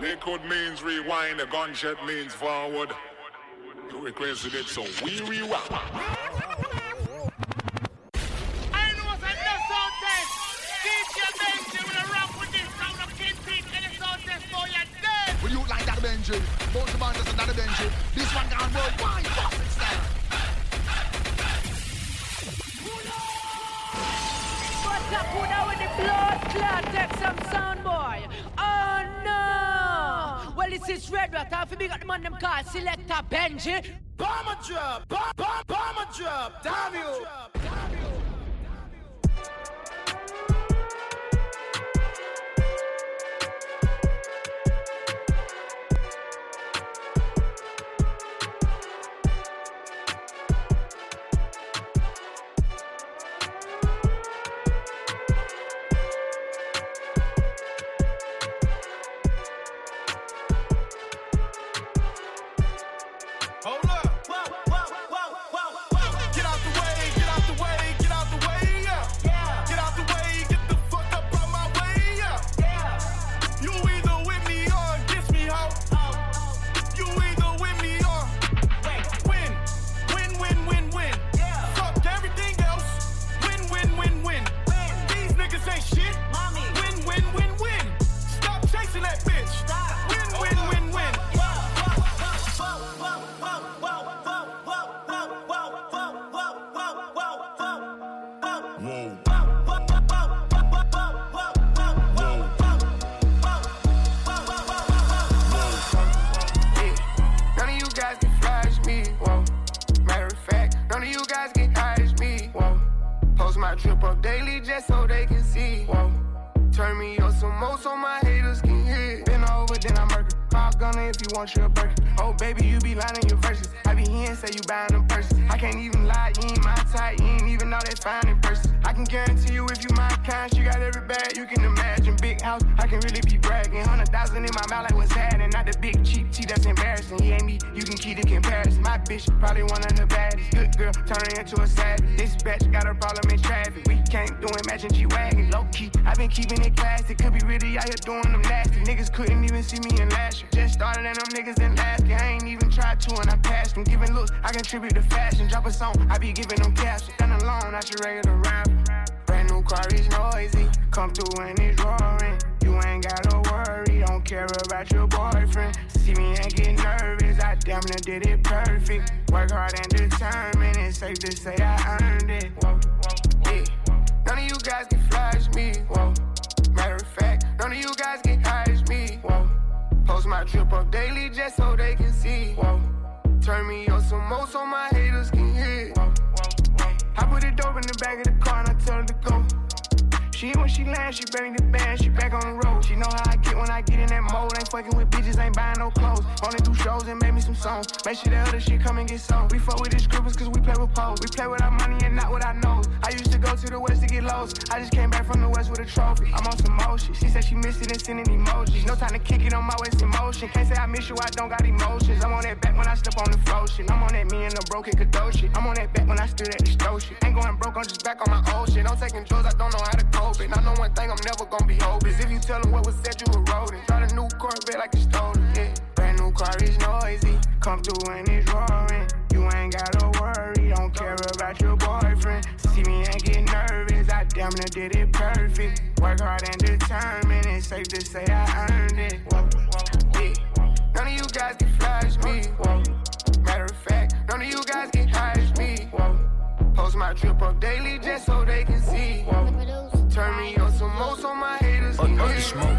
Liquid means rewind, the gunshot means forward. You requested it, so we rewind. Benji. Both the band is another Benji. This one gone worldwide. Boston style. What's up, Buddha with the blood clot? Take some sound, boy. This is Red Rat. Half big at the man them call Selector Benji. Bomber drop, bomb, bomber drop, damn you. Some most so my haters She when she bring the band, she back on the road. She know how I get when I get in that mode. Ain't fucking with bitches, ain't buying no clothes. Only do shows and make me some songs. Make sure the other shit come and get sold. We fuck with these scribbles cause we play with poles. We play with our money and not with our nose. I used to go to the west to get lost. I just came back from the west with a trophy. I'm on some motion. She said she missed it and sending emojis. No time to kick it on my waist in motion. Can't say I miss you, I don't got emotions. I'm on that back when I step on the floor shit. I'm on that me and the broken Kadoshi. I'm on that back when I stood at the stove shit. Ain't going broke, I'm just back on my old shit. I'm taking drugs, I don't know how to cope it. I know one thing, I'm never gonna be hopeless. If you tell them what was said, you were rodent. Got a new Corvette like you stole it, yeah. Brand new car is noisy. Come through and it's roaring. You ain't gotta worry, don't care about your boyfriend. See me and get nervous, I damn near did it perfect. Work hard and determined, it's safe to say I earned it. Yeah. None of you guys can flash me. Whoa. Matter of fact, none of you guys can hide me. Whoa. Post my trip up daily just so they can see. Whoa. Turn me on some more so my haters can hear. the smoke.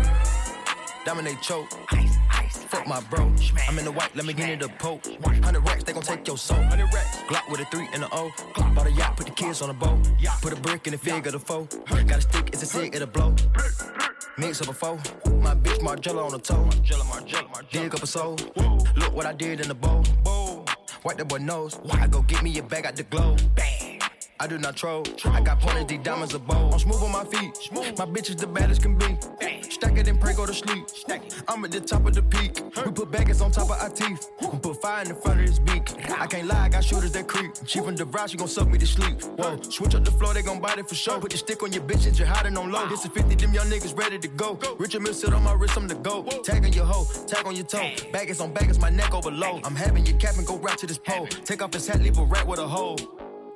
Dominate choke. Ice, ice, Fuck my bro. I'm in the white, let me get into the poke. 100 racks, they gon' take your soul. 100 racks. Glock with a 3 and a O. Bought a yacht, put the kids on a boat. Put a brick in the fig of the foe. Got a stick, it's a cig, it'll blow. Mix up a foe. My bitch Margiela on the toe. Dig up a soul. Look what I did in the bowl. Wipe the boy nose. I go get me a bag out the glow. Bang. I do not troll. I got pointed, these diamonds a bowl. I'm smooth on my feet. My bitch is the baddest can be. stack it and pray go to sleep. I'm at the top of the peak. We put baggage on top of our teeth. We put fire in the front of his beak. I can't lie, I got shooters that creep. She from the ride, she gon' suck me to sleep. Whoa, switch up the floor, they gon' bite it for sure. Put the stick on your bitch and you're hiding on low. This is 50, them young niggas ready to go. Richard Mille sit on my wrist, I'm the go. Tag on your hoe, tag on your toe. Baggage on baggage, my neck over low. I'm having your cap and go right to this pole. Take off his hat, leave a rat with a hole.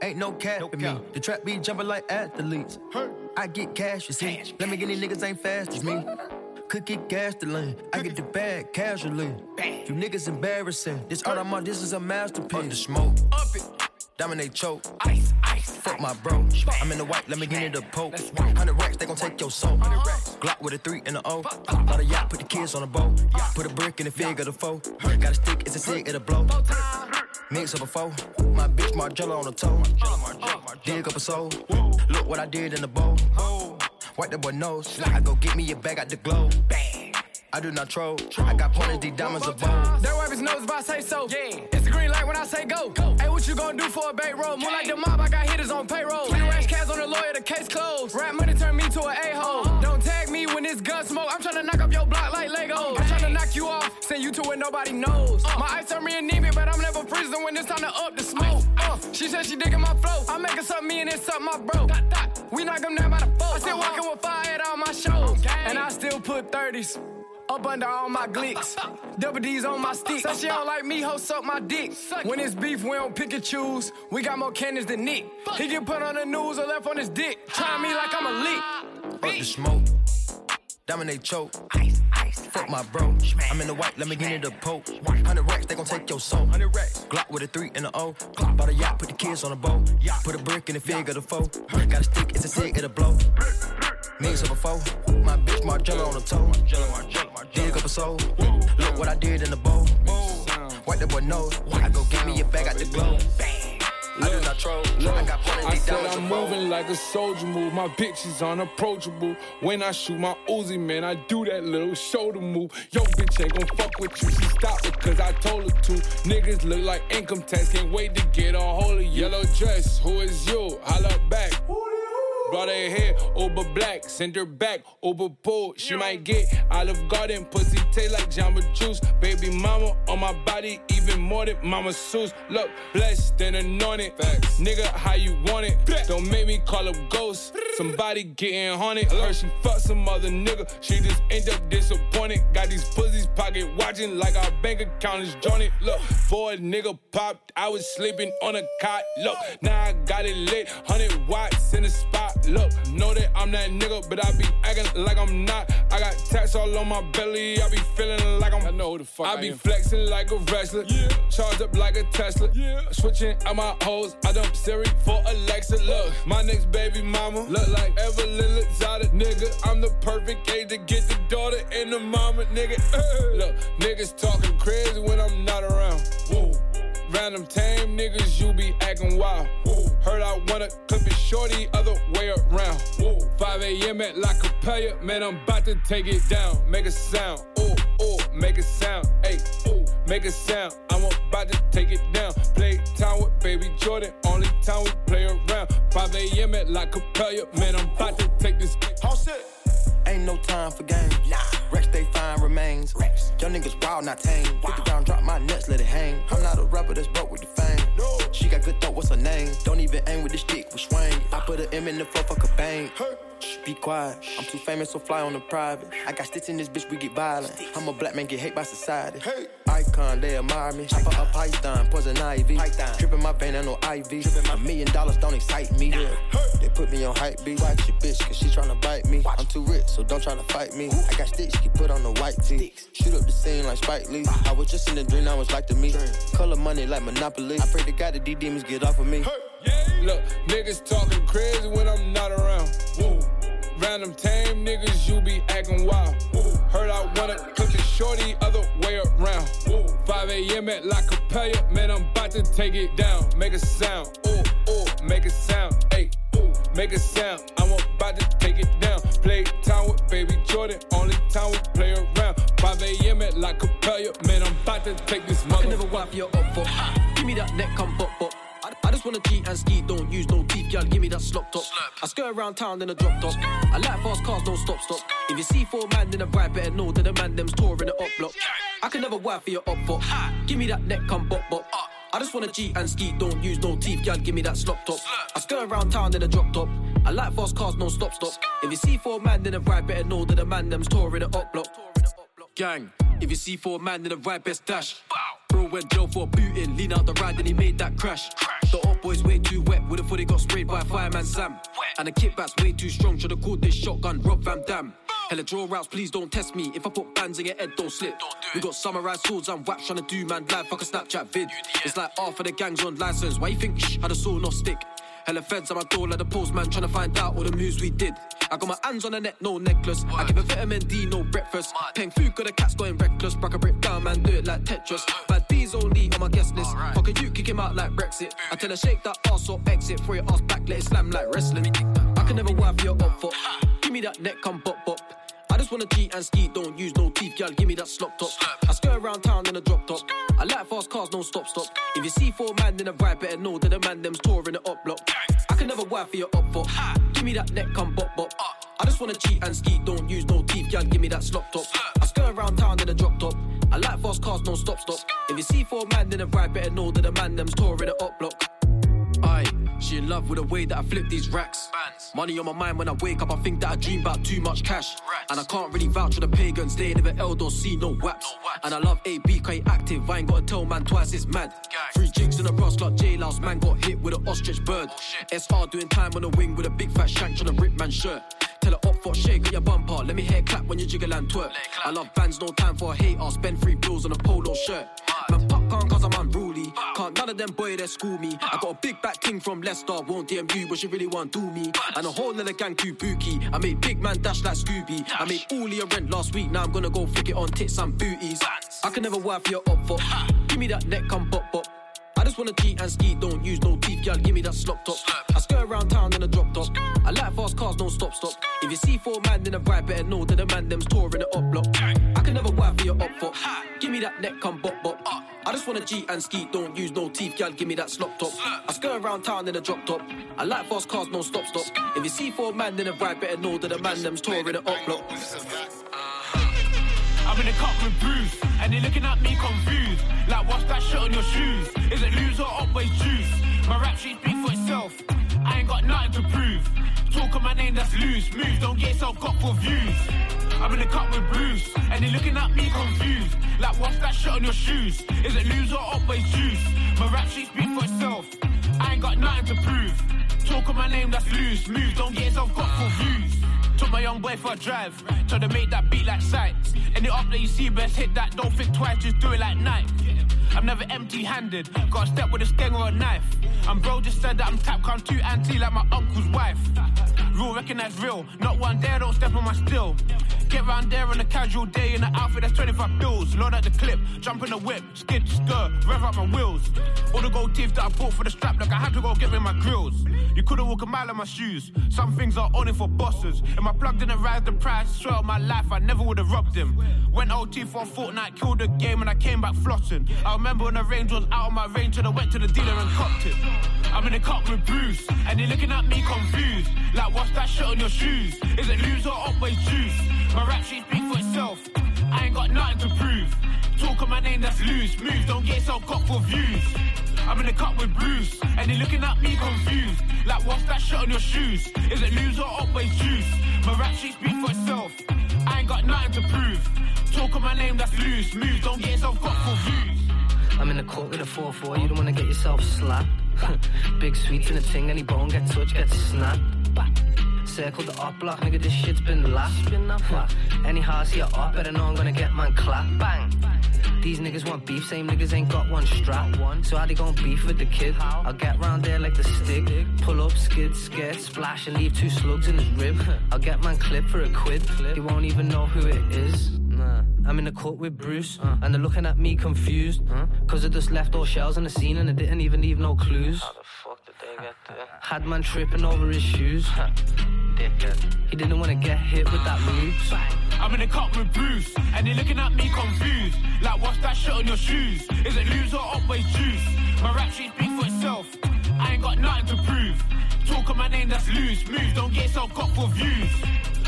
Ain't no cap no in me. The trap be jumping like athletes. I get cash, you see. Let me get these niggas ain't fast as me. Could get gas to lean. I get the bag casually. You niggas embarrassing. This art I'm on, this is a masterpiece. Up the smoke. Up it. Dominate choke. Ice, ice. Fuck my bro. I'm in the white, let me get in the poke. 100 racks, they gon' take your soul. Glock with a 3 and a O. Bought a yacht, put the kids on a boat. Put a brick in the fig of the foe. Got a stick, it's a stick, it'll blow. Mix up a foe. My bitch Margiela on the toe. Dig up a soul. Look what I did in the bowl. Wipe the boy nose. I go get me a bag out the globe. I do not troll. I got pointed, these diamonds of bold. They wipe his nose if I say so. Yeah. It's the green light when I say go. go. Hey, what you gonna do for a bait roll? More like the mob, I got hitters on payroll. 20 rash cats on the lawyer, the case closed. Rap money turn me to an a-hole. Uh-huh. Don't when it's gun smoke. I'm trying to knock up your block like Legos. I'm trying to knock you off, send you to where nobody knows. Uh. My eyes turn me anemic, but I'm never freezing when it's time to up the smoke. Uh. She said she digging my flow. I make her something me and it's something my bro. We knock them down by the four. I still walking with fire at all my shows. And I still put 30s. Up under all my glicks. Double D's on my stick. Said she don't like me, ho, suck my dick. When it's beef, we don't pick and choose. We got more cannons than Nick. He get put on the news or left on his dick. Try me like I'm a leak. Up the smoke. Dominate choke. Ice, ice, Fuck my bro. I'm in the white, let me get in the poke. 100 racks, they gon' take your soul. 100 racks. Glock with a 3 and a O. Glock bought a yacht, put the kids on a boat. Put a brick in the fig of the foe. Got a stick, it's a stick, it'll blow. Mix up a foe. My bitch Margiela on the toe. Dig up a soul. Look what I did in the bowl. Wipe the boy nose. I go get me a bag out the globe. I do not troll. I got plenty I said diamonds I'm moving like a soldier move. My bitch is unapproachable. When I shoot my Uzi, man, I do that little shoulder move. Yo, bitch ain't gon' fuck with you. She stopped because I told her to. Niggas look like income tax. Can't wait to get a hold of you. Yellow dress, who is you? Holla back. Brought her hair over black, send her back over pool. She might get Olive Garden, pussy taste like Jamba Juice. Baby mama on my body, even more than Mama Seuss. Look, blessed and anointed. Facts. Nigga, how you want it? Don't make me call up ghosts. Somebody getting haunted. Heard she fuck some other nigga. She just end up disappointed. Got these pussies pocket watching like our bank account is jointed. Look, for a nigga popped, I was sleeping on a cot. Look, now I got it lit. 100 watts in the spot. Look, know that I'm that nigga, but I be acting like I'm not. I got tats all on my belly. I be feeling like I'm. I know who the fuck I, be flexing like a wrestler. Yeah. Charged up like a Tesla. Yeah. Switching out my hoes. I dump Siri for Alexa. Look, my next baby mama look like Evelyn Lozada. Nigga, I'm the perfect age to get the daughter and the mama. Nigga, look, niggas talking crazy when I'm not around. Whoa. Random tame niggas, you be acting wild. Heard I wanna clip it shorty, other way around. 5 a.m. at La Capella, man, I'm about to take it down. Make a sound, ooh, ooh, make a sound, hey, ooh, make a sound. I'm about to take it down. Play time with baby Jordan, only time we play around. 5 a.m. at La Capella, man, I'm about to take this. All. Ain't no time for games. Rex, they find remains. Young niggas wild, not tame. 50 round, drop my nuts, let it hang. I'm not a rapper that's broke with the fame. She got good thought, what's her name? Don't even aim with the stick, we swing. I put an M in the floor, fuck a bang. Shh, be quiet. I'm too famous, so fly on the private. I got stitch in this bitch, we get violent. I'm a black man, get hate by society. Hey. Icon, they admire me. Chopper a python, poison ivy. Dripping my vein, I know IV. A million dollars don't excite me. They put me on hype beat. Watch your bitch, cause she tryna bite me. I'm too rich, so don't try to fight me. I got sticks, get put on the white tee. Shoot up the scene like Spike Lee. I was just in a dream, I was like to me. Color money like Monopoly. I pray to God that these demons get off of me. Look, niggas talking crazy when I'm not around. Woo. Random tame niggas, you be acting wild. Heard I wanna cook it shorty, other way around. 5 a.m. at La Capella, man, I'm about to take it down. Make a sound, ooh, ooh, make a sound, hey, ooh, make a sound. I'm about to take it down. Play time with baby Jordan, only time we play around. 5 a.m. at La Capella, man, I'm about to take this mother. I can never wipe your up for. Oh. Give me that neck, come pop oh. pop. I, I just wanna cheat and ski, don't use no teeth, y'all give me that slop top. I skirt around town in a drop top. I like fast cars, don't stop, stop. If you see four man in a ride, better know that the man them's touring the up block. I can never wife for your up foot. Oh. Give me that neck, come bop bop. I just wanna cheat and ski, don't use no teeth, y'all give me that slop top. I skirt around town in a drop top. I like fast cars, no stop, stop. If you see four man in a ride, better know that the man them's touring the up block. Gang, if you see four man in a ride, best dash. Bro went jail for a booting, lean out the ride and he made that crash. The old boy's way too wet, would've thought he got sprayed by fireman Sam. And the kickback's way too strong, should've called this shotgun Rob Van Dam. Hella draw routes, please don't test me. If I put bands in your head, don't slip. We got samurai swords and waps trying to do man live, fuck a Snapchat vid. It's like half of the gang's on license. Why you think shh, had a saw not stick? Hella feds at my door like the postman trying to find out all the moves we did. I got my hands on the neck, no necklace. I give a vitamin D, no breakfast. Paying food, got the cats going reckless. Brack a brick down, man, do it like Tetris. Bad B's only on my guest list. Fuck a you, kick him out like Brexit. I tell her shake that ass or exit. Throw your ass back, let it slam like wrestling. I can never wife your up foot. Give me that neck, come bop bop. I just wanna cheat and ski, don't use no teeth, girl. Give me that slop top. I skirt around town in a drop top. I like fast cars, no stop stop. If you see four man in a ride, better know that the man them's touring the up block. I can never wife for your up foot. Give me that neck, come bop bop. I just wanna cheat and ski, don't use no teeth, girl. Give me that slop top. I skirt around town in a drop top. I like fast cars, no stop stop. If you see four man in a ride, better know that the man them's touring the up block. Aye, she in love with the way that I flip these racks. Money on my mind when I wake up, I think that I dream about too much cash. And I can't really vouch for the pagans, they ain't never L or see no waps. And I love AB, he active, I ain't gotta tell man twice, it's mad. Three jigs in a Ross like J Louse, man got hit with an ostrich bird. SR doing time on the wing with a big fat shank trying to rip man shirt. Tell her up for shake at your bumper, let me hear clap when you jiggle and twerk. I love bands, no time for a hater, spend three bills on a polo shirt. Man, popcorn cause I'm unruly. Can't none of them boy that school me. I got a big back king from Leicester, won't DM you, but she really want do me. And a whole nother gang too bookie. I made big man dash like Scooby. I made all your rent last week, now I'm gonna go flick it on tits and booties. I can never wife your up for. Give me that neck, come bop bop. I just wanna cheat and ski, don't use no teeth, girl. Give me that slop top. I skirt around town in a drop top. I like fast cars, don't stop stop. If you see four man in a ride, better know that the man them's touring the up block. I can never wife for your up for. Give me that neck, come bop bop. I just wanna cheat and ski, don't use no teeth, girl. Give me that slop top. I skirt around town in a drop top. I like fast cars, no stop stop. If you see four man in a ride, better know that the man them's touring the up block. I'm in the cup with Bruce, and they looking at me confused. Like, what's that shit on your shoes? Is it loose or always juice? My rap sheet speak for itself. I ain't got nothing to prove. Talk on my name that's loose. Move, don't get yourself got for views. I'm in the cup with Bruce, and they looking at me confused. Like, what's that shit on your shoes? Is it loose or always juice? My rap sheet speak for itself. I ain't got nothing to prove. Talk on my name that's loose. Move, don't get yourself got for views. Took my young boy for a drive, tried to make that beat like sight. Any up that you see, best hit that, don't think twice, just do it like Nike. I'm never empty handed, got a step with a sting or a knife. And bro just said that I'm tap, come too anti like my uncle's wife. Real recognize real, not one day I don't step on my still. Get round there on a casual day in an outfit that's 25 bills. Load out the clip, jump in the whip, skid, skirt, rev up my wheels. All the gold teeth that I bought for the strap, like I had to go get me my grills. You couldn't walk a mile in my shoes. Some things are only for bosses. If my plug didn't rise the price, swear on my life, I never would have robbed him. Went OT for a fortnight, killed the game, and I came back flossing. I remember when the range was out of my range, and I went to the dealer and copped it. I'm in the cup with Bruce, and they looking at me confused. Like, what's that shit on your shoes? Is it loose or always juice? My rap sheet speak for itself. I ain't got nothing to prove. Talk on my name that's loose. Move, don't get yourself caught for views. I'm in the cup with Bruce, and they looking at me confused. Like, what's that shit on your shoes? Is it loose or always juice? My rap sheet speak for itself. I ain't got nothing to prove. Talk on my name that's loose. Move, don't get yourself caught for views. I'm in the court with a 4-4, you don't wanna get yourself slapped. Big sweets in a ting, any bone get touched, gets snapped. Circle the up block, nigga, this shit's been last. Been up, Any house a up, better know I'm gonna get man clap. Bang. These niggas want beef, same niggas ain't got one strap. One. So how they gon' beef with the kid? I'll get round there like the stick. Pull up, skid, skate, splash, and leave two slugs in his rib. I'll get man clip for a quid. He won't even know who it is. Nah. I'm in the court with Bruce, and they're looking at me confused. Cause I just left all shells on the scene and I didn't even leave no clues. Had man tripping over his shoes. He didn't wanna get hit with that move. I'm in the cup with Bruce, and they're looking at me confused. Like, what's that shit on your shoes? Is it loose or always juice? My rap sheet speak for itself. I ain't got nothing to prove. Talk of my name, that's loose. Move, don't get yourself caught for views.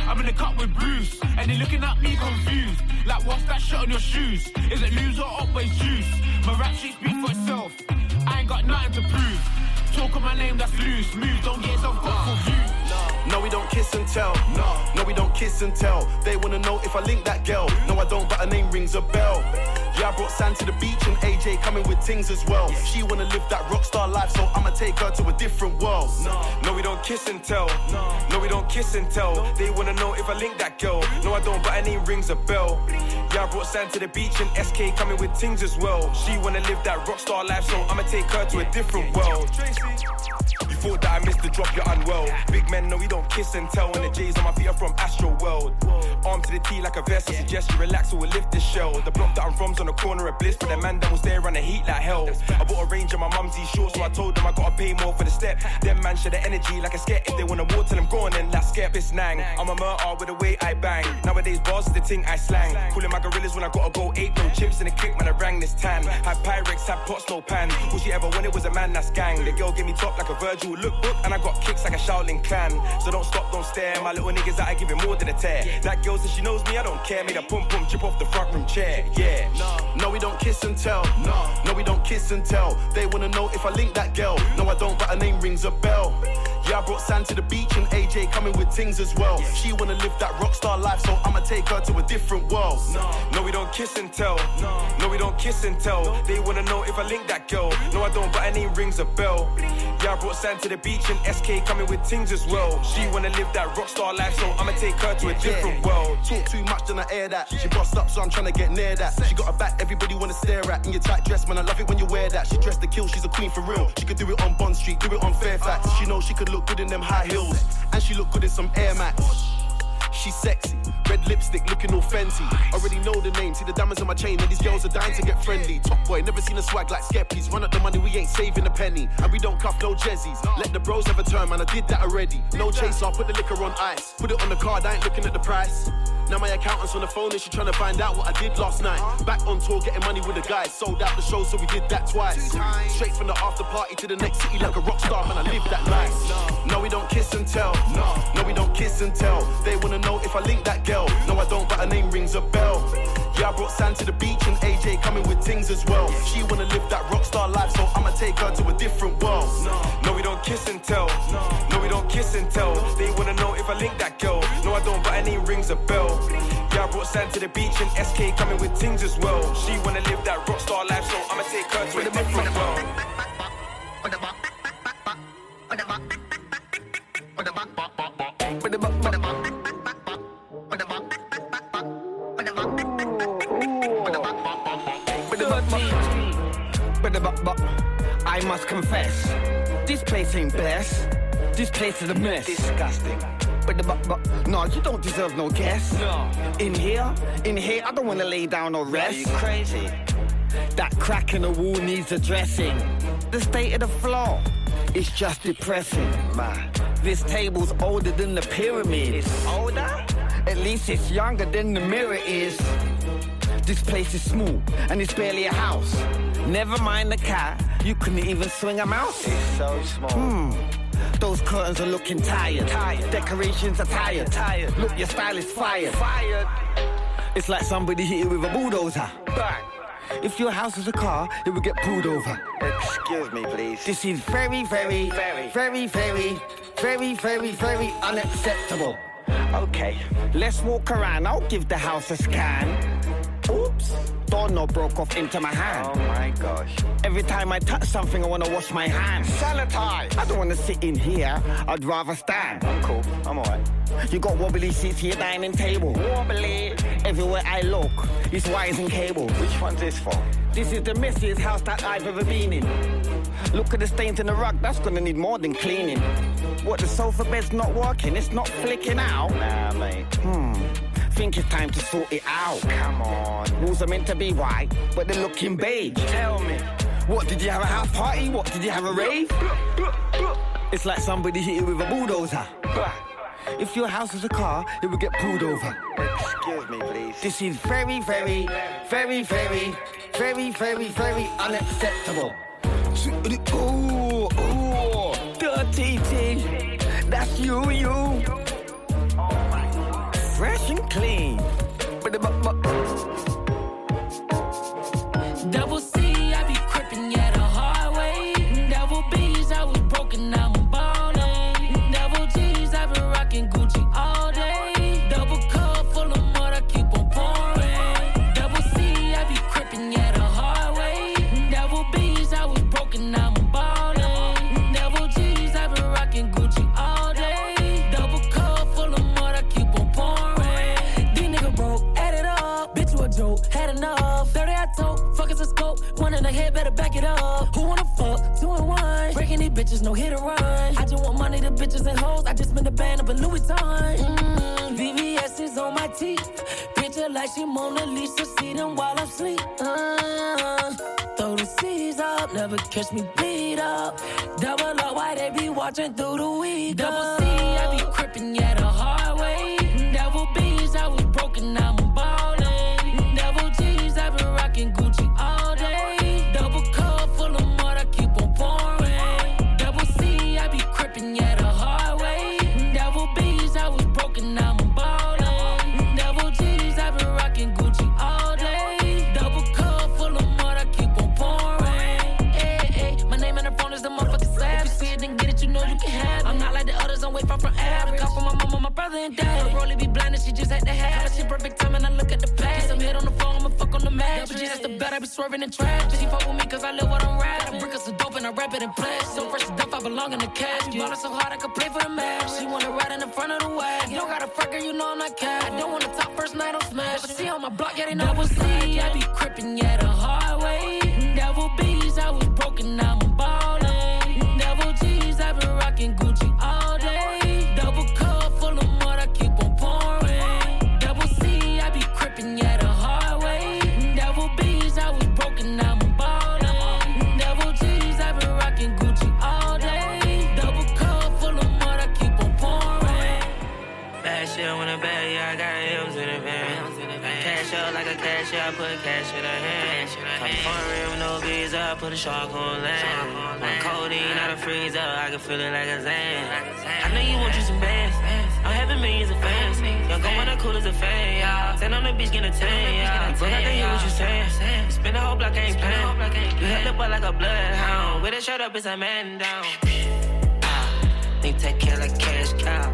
I'm in the cup with Bruce, and they're looking at me confused. Like, what's that shit on your shoes? Is it loose or always juice? My rap sheet speak for itself. I ain't got nothing to prove. Talk of my name, that's loose. Move, don't get yourself views. No, we don't kiss and tell. No, no, we don't kiss and tell. They wanna know if I link that girl. No, I don't, but her name rings a bell. Yeah, I brought sand to the beach and AJ coming with things as well. She wanna live that rockstar life, so I'ma take her to a different world. No, we don't kiss and tell. No, we don't kiss and tell. They wanna know if I link that girl. No, I don't, but her name rings a bell. Yeah, I brought sand to the beach and SK coming with things as well. She wanna live that rockstar life, so I'ma take her to a different world. You thought that I missed the drop, you're unwell. Big men know we don't kiss and tell. And the J's on my feet are from Astro World. Arm to the T like a vest. I suggest you relax or we'll lift the shell. The block that I'm from's on the corner of bliss, but the man that was there on the heat like hell. I bought a range of my mumsy's shorts, so I told them I gotta pay more for the step. Them man share the energy like a sket. If they wanna war, tell them go on then let's skep. It's nang. I'm a murder with the way I bang. Nowadays, bars is the thing I slang. Pulling my gorillas when I gotta go eight. No chimps in the click, man, I rang this tan. Had Pyrex, had pots, no pan. All she ever wanted was a man that's gang. The girl gave me top like a Virgil lookbook, and I got kicks like a Shaolin clan. So don't stop, don't stare. My little niggas that I give it more than a tear. That girl says she knows me, I don't care. Made a pum pum chip off the front room chair. Yeah. No, we don't kiss and tell. No, no, we don't kiss and tell. They wanna know if I link that girl. No, I don't, but her name rings a bell. Yeah, I brought Sam to the beach and AJ coming with things as well. She wanna live that rockstar life, so I'ma take her to a different world. No, no we don't kiss and tell. No, no we don't kiss and tell. They wanna know if I link that girl. No, I don't, but her name rings a bell. Yeah, I brought Sam to the beach and SK coming with things as well. She wanna live that rockstar life, so I'ma take her to a different world. Talk too much, then I air that. She bossed up, so I'm trying to get near that. She got a back, everybody wanna stare at. In your tight dress, man, I love it when you wear that. She dressed to kill, she's a queen for real. She could do it on Bond Street, do it on Fairfax. She knows she could look good in them high heels, and she look good in some Air Max. She's sexy, red lipstick, looking all fancy. Already know the name, see the diamonds on my chain, and these girls are dying to get friendly. Top boy, never seen a swag like Skeppies. Run up the money, we ain't saving a penny, and we don't cuff no jezzies. Let the bros have a turn, man, I did that already. No chase, I'll put the liquor on ice. Put it on the card, I ain't looking at the price. Now my accountant's on the phone and she trying to find out what I did last night. Back on tour, getting money with the guys. Sold out the show, so we did that twice. Straight from the after party to the next city like a rock star, man. I live that life. No, we don't kiss and tell. No, no, we don't kiss and tell. They wanna know if I link that girl. No, I don't, but her name rings a bell. Yeah, I brought Sam to the beach and AJ coming with things as well. She wanna live that rock star life, so I'ma take her to a different world. No, we don't kiss and tell. No, we don't kiss and tell. They wanna know if I link that girl. No, I don't, but her name rings a bell. Yeah, I brought Sam to the beach and SK coming with things as well. She wanna live that rockstar life, so I'ma take her to a different world. I must confess, this place ain't blessed. This place is a mess. Disgusting. But, but, but, no, you don't deserve no guest. No. In here, in here, I don't wanna lay down or rest. Are you crazy? That crack in the wall needs addressing. The state of the floor is just depressing. Man, this table's older than the pyramid. It's older? At least it's younger than the mirror is. This place is small and it's barely a house. Never mind the cat, you couldn't even swing a mouse. It's so small. Hmm. Those curtains are looking tired. Tired. Decorations are tired. Tired. Look, your style is fired. Fired. It's like somebody hit you with a bulldozer. Bang. If your house was a car, it would get pulled over. Excuse me, please. This is very, very, Very. very, very, very, very, very unacceptable. Okay. Let's walk around. I'll give the house a scan. Doorknob broke off into my hand. Oh my gosh. Every time I touch something, I want to wash my hands. Sanitize. I don't want to sit in here. I'd rather stand. I'm cool. I'm alright. You got wobbly seats here, dining table. Wobbly. Everywhere I look, it's wires and cables. Which one's this for? This is the messiest house that I've ever been in. Look at the stains in the rug, that's gonna need more than cleaning. What, the sofa bed's not working? It's not flicking out? Nah, mate. Hmm. Think it's time to sort it out. Come on. Walls are meant to be white, but they're looking beige. Tell me. What, did you have a house party? What, did you have a rave? It's like somebody hit you with a bulldozer. If your house was a car, it would get pulled over. Excuse me, please. This is very, very, very, very, very, very, very unacceptable. Ooh, ooh, TT. That's you, you. Fresh and clean. But, but, these bitches, no hit or run. I just want money to bitches and hoes. I just spend the band up in Louis Vuitton. Mm, VVS is on my teeth. Picture like she Mona Lisa, see them while I'm asleep. Uh, throw the C's up, never catch me beat up. Double up, why they be watching through the week? Double C, I be crippin', yeah, the hard way. Double B's, I was broken, I'm brother, and dad. Her rollie be blind and she just had to have it. She perfect time and I look at the past. I'm hit on the phone, I'ma fuck on the match. G, that's the bet, I be swerving in trash. She fuck with me cause I live what I'm rapping. I brick us a dope and I rap it in pledge. So fresh dope, I belong in the cash. You ballin' so hard, I could play for the match. She wanna ride in the front of the wagon. You don't got a fucker, you know I'm not cat. I don't want to top first night on smash. But see on my block, yeah, they know Double C, I be crippin', yeah, the hard way. Double B's, I was broken, now I'm ballin'. Double G's, I been rockin' Gucci Cash out like a cashier, I put cash in her hand. Come foreign with no visa, I put a shark on land. One codeine out of uh-huh. freezer, I can feel it like a Zan. I know you want you some bands. I'm having millions of fans. Young go when the cool as a fan, yeah. Stand on the beach, get a tan, yeah. But I can hear what you saying. Spin the whole block, I ain't playing. You held up like a bloodhound. With a shirt up, it's a man down. Think take care like cash cow.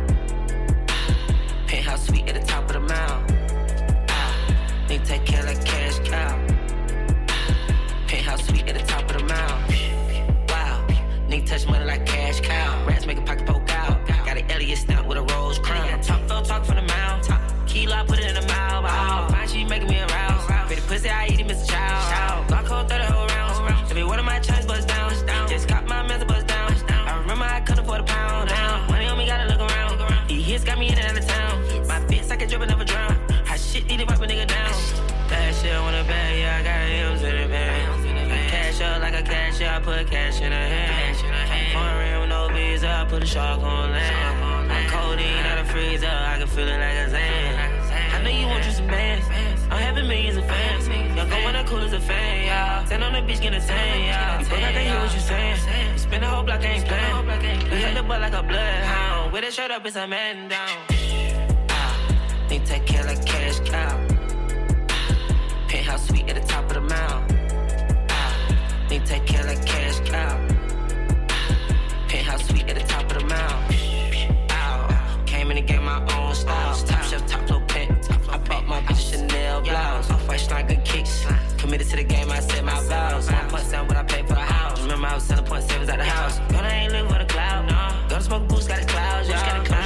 Penthouse suite at the top of the mountain. Think take care like cash cow. Penthouse suite at the top of the mountain. Wow, nigga touch money like cash cow. Rats make a pocket poke out. Got an Elliot stamp with a rose crown. Top flow talk from the mouth. Kilo, I put it in the mouth. Wow, fine, she making me arouse. Pretty pussy, I eat it, Mr. Chow. Glock hold 30 whole rounds. Every one of my chains bust down. Just caught my man's bust down. I remember I couldn't afford a pound. Now, money on me, gotta look around. These hits got me in and out of town. My bitch, I can drip and never drown. Bag, yeah, I got M's in the bag. Cash up like a cashier, I put cash in her hand. Foreign with no visa, I put a shark on land. One codeine out of freezer, I can feel it like a Zan. I know you want you some bands. I'm having millions of fans. Young go when the cool as a fan, yeah. Stand on the beach, get a tan, yeah. You both I can hear what you saying. Spin the whole block, ain't playing. You held the butt like a bloodhound. With a shirt up, it's a man down. Ah, Think take care like cash cow. Suite at the top of the mountain. Ah, take care like cash cow. Penthouse suite at the top of the mountain. Ow. Came in and gave my own style. Top shelf, top flow pet. I bought my bitch Chanel blouse. Off white strike good kicks. Committed to the game, I said my vows. One point seven when I paid for a house. Remember I was selling point sevens at the house. Girl, I ain't living for the cloud. No. To smoke boots, got the clouds. Yeah. Got a clouds, you got a Louis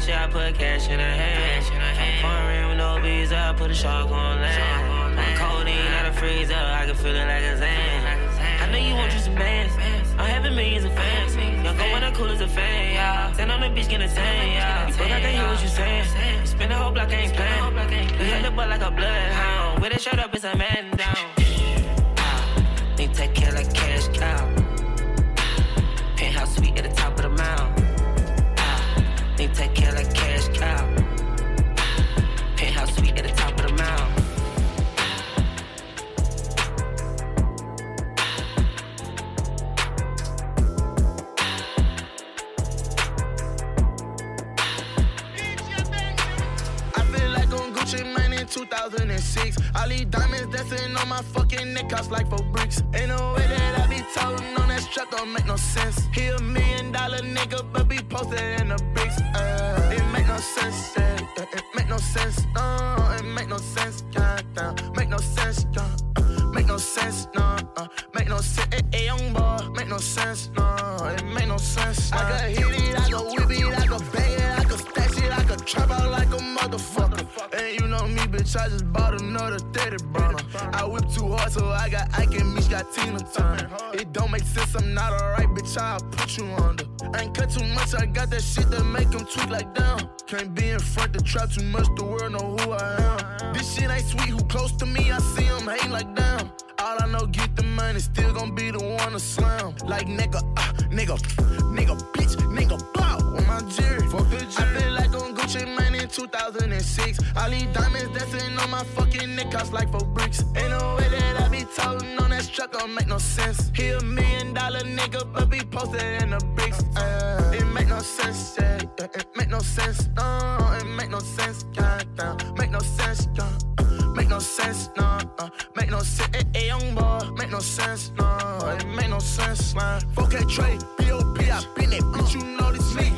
a cashier, I put cash in her hand. I'm foreign with no visa, I put a shark on land. One codeine out of freezer, I can feel it like a Zan. I know you want you some bands. I'm having millions of fans. Young go when the cool as a fan, yeah. Stand on the beach, get a tan, yeah. You both I can hear what you saying. Spin the whole block, I ain't playing. You held the butt like a bloodhound. With a shirt up, it's a man down. Think take care like cash cow. 2006. All these diamonds dancing on my fucking neck, cost like four bricks. Ain't no way that I be toting on that strap, don't make no sense. He a million dollar nigga, but be posted in the bricks. Uh, it make no sense, yeah. It, it make no sense, no. It make no sense, yeah. yeah. Make no sense, yeah. Make no sense, no. Uh, make no sense, hey, hey, young boy. Make no sense, no. It make no sense. Nah. I can hit it, I can whip it, I can bang it, I can stash it, I can trap out bitch, I just bought another 30 burner. I whip too hard, so I got Ike and Mitch got Tina Turner. It don't make sense, I'm not alright, bitch, I'll put you under. I ain't cut too much, I got that shit that make them tweak like down. Can't be in front the trap too much, the world know who I am. This shit ain't sweet, who close to me, I see them hate like damn. All I know, get the money, still gon' be the one to slam. Like nigga, uh, nigga, nigga, bitch, nigga, bow on my jury. Fuck the jury. 2006. I these diamonds dancing on my fucking neck, cost like four bricks. Ain't no way that I be toting on that truck, don't make no sense. He a million dollar nigga, but be posted in the bricks. Uh, it make no sense, yeah. It make no sense, no. It make no sense, yeah. yeah. Make no sense, yeah. Make no sense, no. Make no sense, hey, hey, young boy. Make no sense, no. It make no sense, man. Fuck that trade, B.O.P. I been it, bitch, you know this me.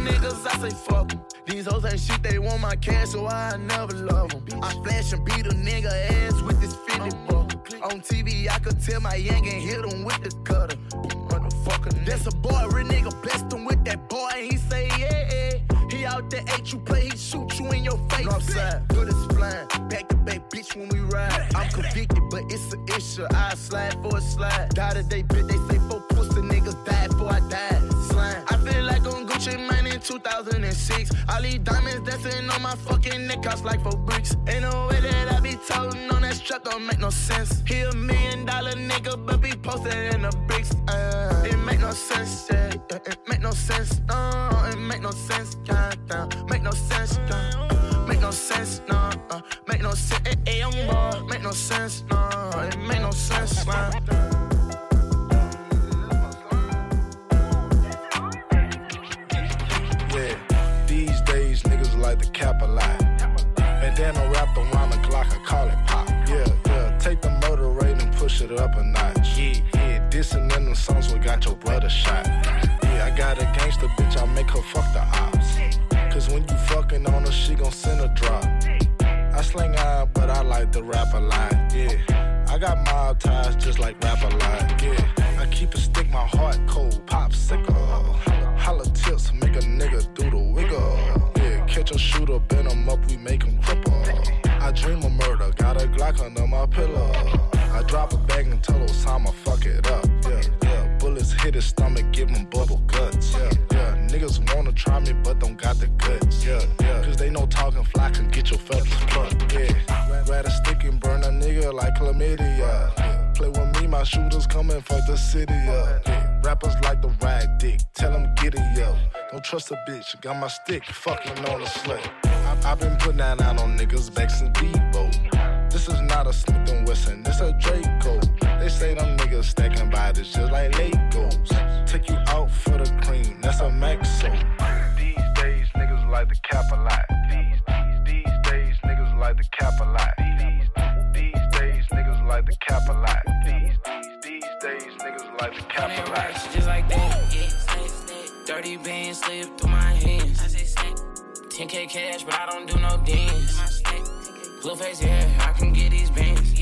Them niggas I say fuck 'em. These hoes ain't shit, they want my cash, so I never love 'em. I flash and beat a nigga ass with this Fendi buckle. On TV, I could tell my yank and hit him with the cutter. Motherfucker, that's a boy, real nigga blessed him with that boy, and he say, yeah, yeah. He out there, ate you play, he shoot you in your face. Northside, good as flying. Back to back, bitch, when we ride. I'm convicted, but it's an issue. I slide for a slide. Die today, bitch, they say four pussy niggas died before I died. Gucci Mane in 2006. All these diamonds dancing on my fucking neck, cost like four bricks. Ain't no way that I be toting on that strap, don't make no sense. He a million dollar nigga, but be posted in the bricks. Uh, it make no sense, yeah. It, make no sense, no. It make no sense, yeah. Make no sense, yeah. Make no sense, no. Uh, make no sense, hey, hey, young boy. Make no sense, no. It make no sense, man. Cap a lot. And then I wrap around the Glock, I call it pop. Yeah, yeah, take the motor rate and push it up a notch. Yeah, yeah, dissing in them songs, we got your brother shot. Yeah, I got a gangster bitch, I make her fuck the ops. Cause when you fucking on her, she gon' send a drop. I sling iron, but I like to rap a lot. Yeah, I got mob ties just like rap a lot. Yeah, I keep a stick, my heart cold, pop sicker. Holla tips, make a nigga do the wiggle. Catch a shooter, bend him up, we make him cripple. I dream of murder, got a Glock under my pillow. I drop a bag and tell Osama, fuck it up. Yeah, yeah, bullets hit his stomach, give him bubble guts. Yeah, yeah, niggas wanna try me, but don't got the guts. Yeah, yeah, cause they know talking fly can get your feathers plucked. Yeah, a stick and burn a nigga like chlamydia. Yeah, play with me, my shooters coming for the city. Yeah, yeah. rappers like the rag dick, tell them it up. Don't trust a bitch, got my stick, fucking on the slut. I- I've been putting that out on niggas back since Bebo. This is not a Smith and Wesson, this a Draco. They say them niggas stacking bodies just like Legos. Take you out for the cream, that's a Maxo. These days niggas like to cap a lot. These, these, these days niggas like to cap a lot. These, these days niggas like to cap a lot. These, these, these days niggas like to cap a lot. Just like that, yeah. Dirty bands slip through my hands. I say 10k cash, but I don't do no dance. Blue face, yeah, I can get these bands.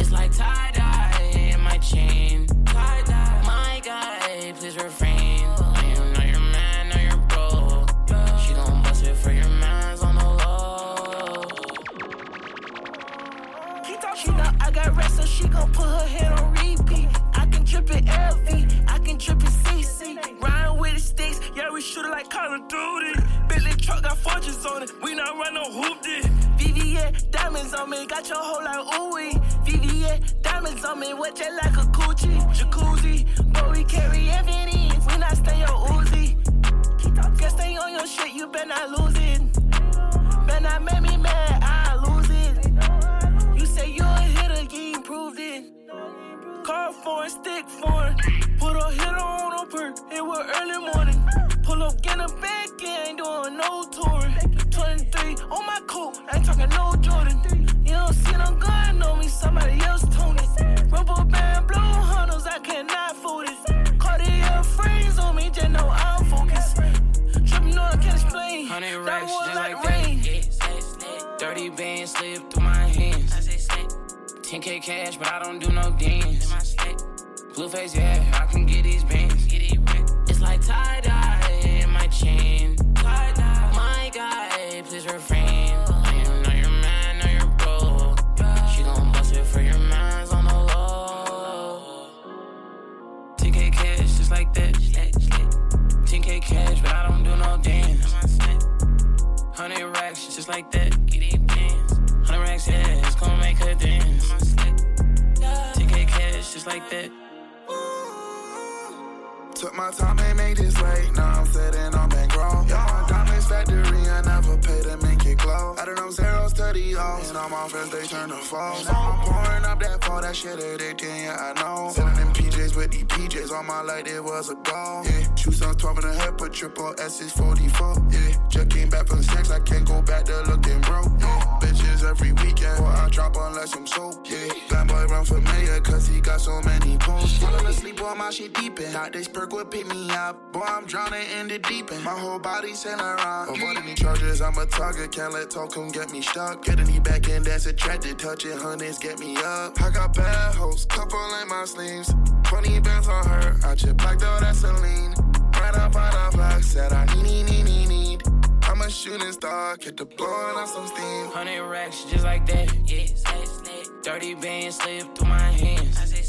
It's like tie dye in my chain. My guy, please refrain. You know your man, know your bro. She gon' bust it for your mans on the low. She know I got rest, so she gon' put her head on repeat. I can drip it LV, I can drip it CC. Ryan with the sticks, yeah, we shoot it like Call of Duty. Bentley truck got fortunes on it, we not run no hoop this. VVS diamonds on me, got your whole like ooey. VVS diamonds on me, wet jet like a coochie. Jacuzzi, but we carry evidence, we not stay your Uzi. Guess stay on your shit, you better not lose it. Better not make me mad, Call for it, stick for it. Put a hit on a perk, it was early morning. Pull up, get a back, ain't doing no touring. 23 on my coat, ain't talking no Jordan. You don't see no gun on me, somebody else tone it. Rubber band, blue huddles, I cannot fool it. Cartier frames on me, just know I'm focused. Tripping on, I can't explain. That was like, like rain. Dirty band slip through my hand guy, please refrain. I not do no dance. Blueface, yeah, I can get these rick. It's like tie-dye in my chain. My guy, please refrain. 10k cash, just like that. 10k cash, but I don't do no dance. 100 racks, just like that. 100 racks, yeah, it's gon' make her dance. 10k cash, just like that. Took my time and made this late. Now I'm sitting on bankroll. Yeah, my diamonds factory. I never pay to make it glow. I don't know zeros to the. And all my friends, they turn to foes. I'm pouring up that fall. That shit addicting, yeah, I know. Selling them PJs with these PJs. All my life, it was a goal. Yeah, shoes on 12 and a half, but triple S is 44. Yeah, just came back from the sex. I can't go back to looking got so many posts. Falling asleep on my shit deep in. Thought this perk would pick me up. Boy, I'm drowning in the deep end. My whole body sailing around. Avoid any charges, I'm a target. Can't let talk come get me stuck. Getting any back in, that's attracted. Touching honeys, get me up. I got bad hoes, couple in my sleeves. 20 bands on her. I just blacked out that Celine. Right up on the block, said I need, need, need, need. I'm a shooting star, get the blowing out some steam. 100 racks, just like that. Yeah, 30 bands slip through my hands.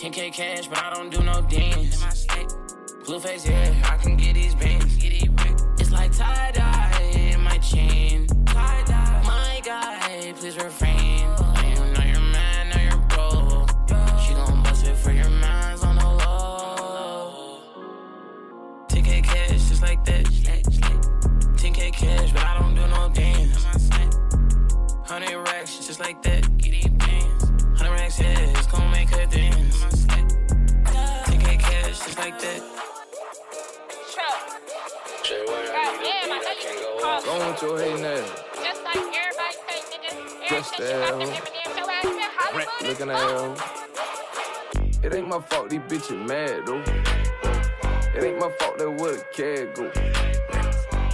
10k cash, but I don't do no dance. Blueface, yeah, I can get these bands. It's like tie dye in my chain. My guy, please refrain. I am not your man, not your bro. She gon' bust it for your mans on the low. 10k cash, just like that. 10k cash, but I don't do no dance. 100 racks, just like that. 100 racks, yeah, it's gon' make her dance. 10k cash, just like that. Go on with your hating ass. Just like everybody say, nigga. Just uh-huh. the hell. Looking at hell. It ain't my fault these bitches mad though. It ain't my fault that where the cat go.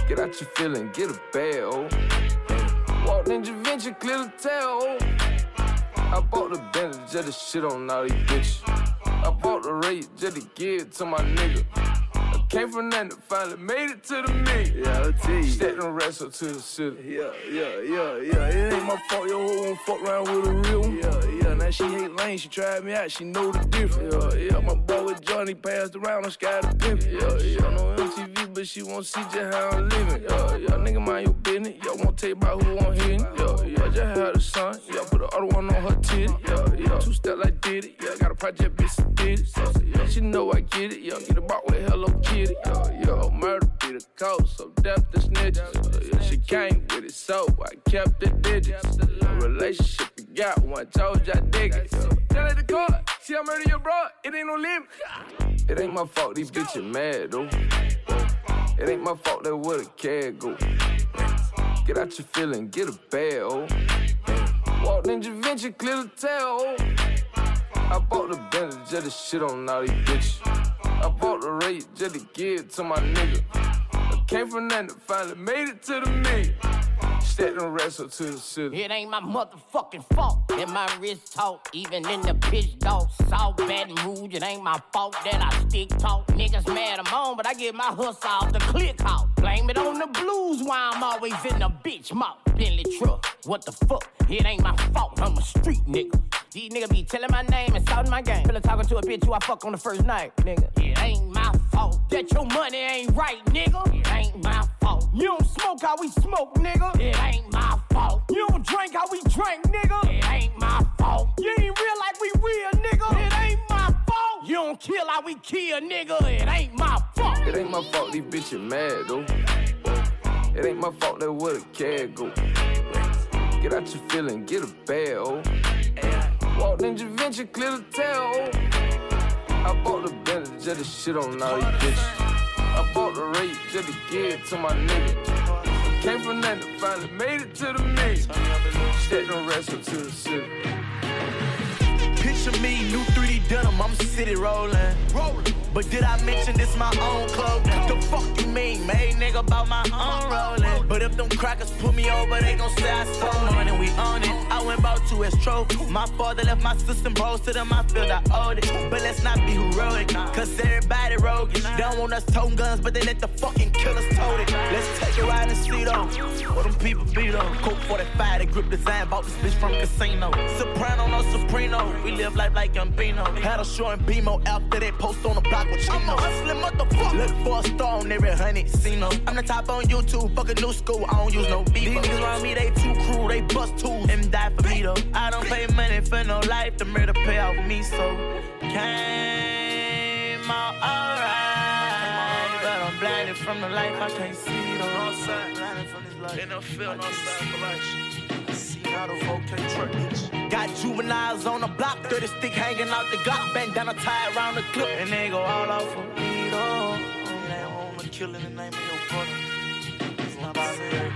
Get out your feeling, get a bag, oh. Walked in Venture, clear the tail, oh. I bought the Bentley just to shit on all these bitches. I bought the rate just to give it to my nigga. I came from nothing, finally made it to the me. Yeah, I'll tell you. Stack them rest up to the city. Yeah, yeah, yeah, yeah. It ain't my fault your hoe won't fuck around with a real one. Yeah, yeah. Now she hate lane, she tried me out, she know the difference. Yeah, yeah. My boy with Johnny passed around on Sky the Pimp. Yeah, yeah. No MTV, but she won't see just how I'm living. Yeah, yeah. Nigga, mind your business. Y'all won't take about who I'm hitting. Yeah, yeah. Just had a son. Yeah, put the other one on her titty. Yeah, yeah. Two step like did it. Yeah, got a project, bitch, did it. Yeah, she know I get it. Yeah, get a box with Hello Kitty. Yeah, yeah. Murder be the code, so death the snitches. Yeah, she came with it, so I kept the digits. A relationship you got one, told you I dig it. Tell her the court, see I murder your bro, it ain't no limit. It ain't my fault these bitches mad though. It ain't my fault that where the cat go. Get out your feeling, get a oh. Walked in Venture, clear the tail. I bought the Bentley just to shit on all these bitches. I bought the rate just to give to my nigga. Came from nothing, finally made it to the me. Stack them rest up to the city. It ain't my motherfucking fault that my wrist talk, even in the pitch dog. South Baton Rouge, it ain't my fault that I stick talk. Niggas mad I'm on, but I get my hustle off the click out. Blame it on the blues why I'm always in the bitch mouth. Bentley truck, what the fuck? It ain't my fault, I'm a street nigga. These niggas be telling my name and shouting my game. Feel talking to a bitch who I fuck on the first night, nigga. It ain't fault that your money ain't right, nigga. It ain't my fault. You don't smoke how we smoke, nigga. It ain't my fault. You don't drink how we drink, nigga. It ain't my fault. You ain't real like we real, nigga. It ain't my fault. You don't kill how we kill, nigga. It ain't my fault. It ain't my fault these bitches mad though. It ain't my fault that where the cat go. Get out your feeling, get a bag, oh. Walked in Venture, clear the tail, oh. I bought the Bentley just to shit on all these bitches. I bought the rate just to give to my nigga. Came from nothing, finally made it to the. Stack them rest up to the city. Picture me, new 3D denim, I'm city rolling. But did I mention this my own clothing? The fuck you mean, made nigga about my own rolling? But if them crackers put me over, they gon' say I stole money, we own it. I went about two as trophy. My father left my sister bros to them, I feel I owed it. But let's not be heroic, cause everybody roguish. They don't want us toting guns, but they let the fucking killers tote it. Let's take a ride and see though. What them people be though. Coke 45, the grip design, bought this bitch from casino. Soprano, no Soprano. We live life like Gambino. Had a short and BMO after they post on the block with Chino. I'm a hustling motherfucker. Look for a star on every honey, see no. I'm the top on YouTube, fucking new school, I don't use no beef. These niggas around me, they too cruel, they bust tools and die for me though. I don't pay money for no life, the murder pay off me, so came out alright. But I'm blinded from the life, I can't see though. Outside, blinded from this life. Field, outside for life. Got juveniles on the block, 30 stick hanging out the Glock, bandana tied around the clip, and they go all out for oh. me not fair.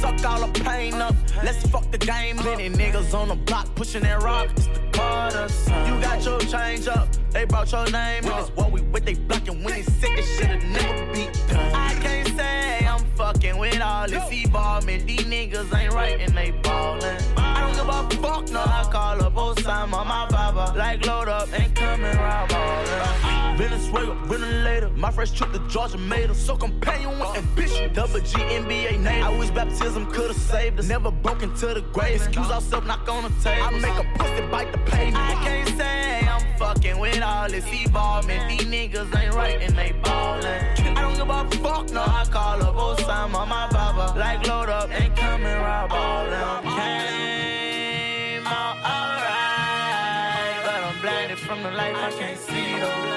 Suck all the pain up. Let's fuck the game. Many niggas on the block pushing that rock. It's the son. You got your change up. They brought your name when up. It's what we with they blocking when they sick. This shit'll never be done. Say I'm fucking with all this evolvement. These niggas ain't right and they ballin'. I don't give a fuck, no. I call up Osama, my baba. Like load up come and rob ballin'. Venezuela, later. My first trip to Georgia made us so companion with ambition. Double G NBA native. I wish baptism could've saved us. Never broke into the grave. Excuse ourselves, knock on the table. I make a pussy bite the pavement. I can't say fucking with all this evolvement. These niggas ain't right and they ballin'. I don't give a fuck, no. I call up Osama, my baba. Like load up and come and rob all them. Came out alright, but I'm blinded from the life I can't see though.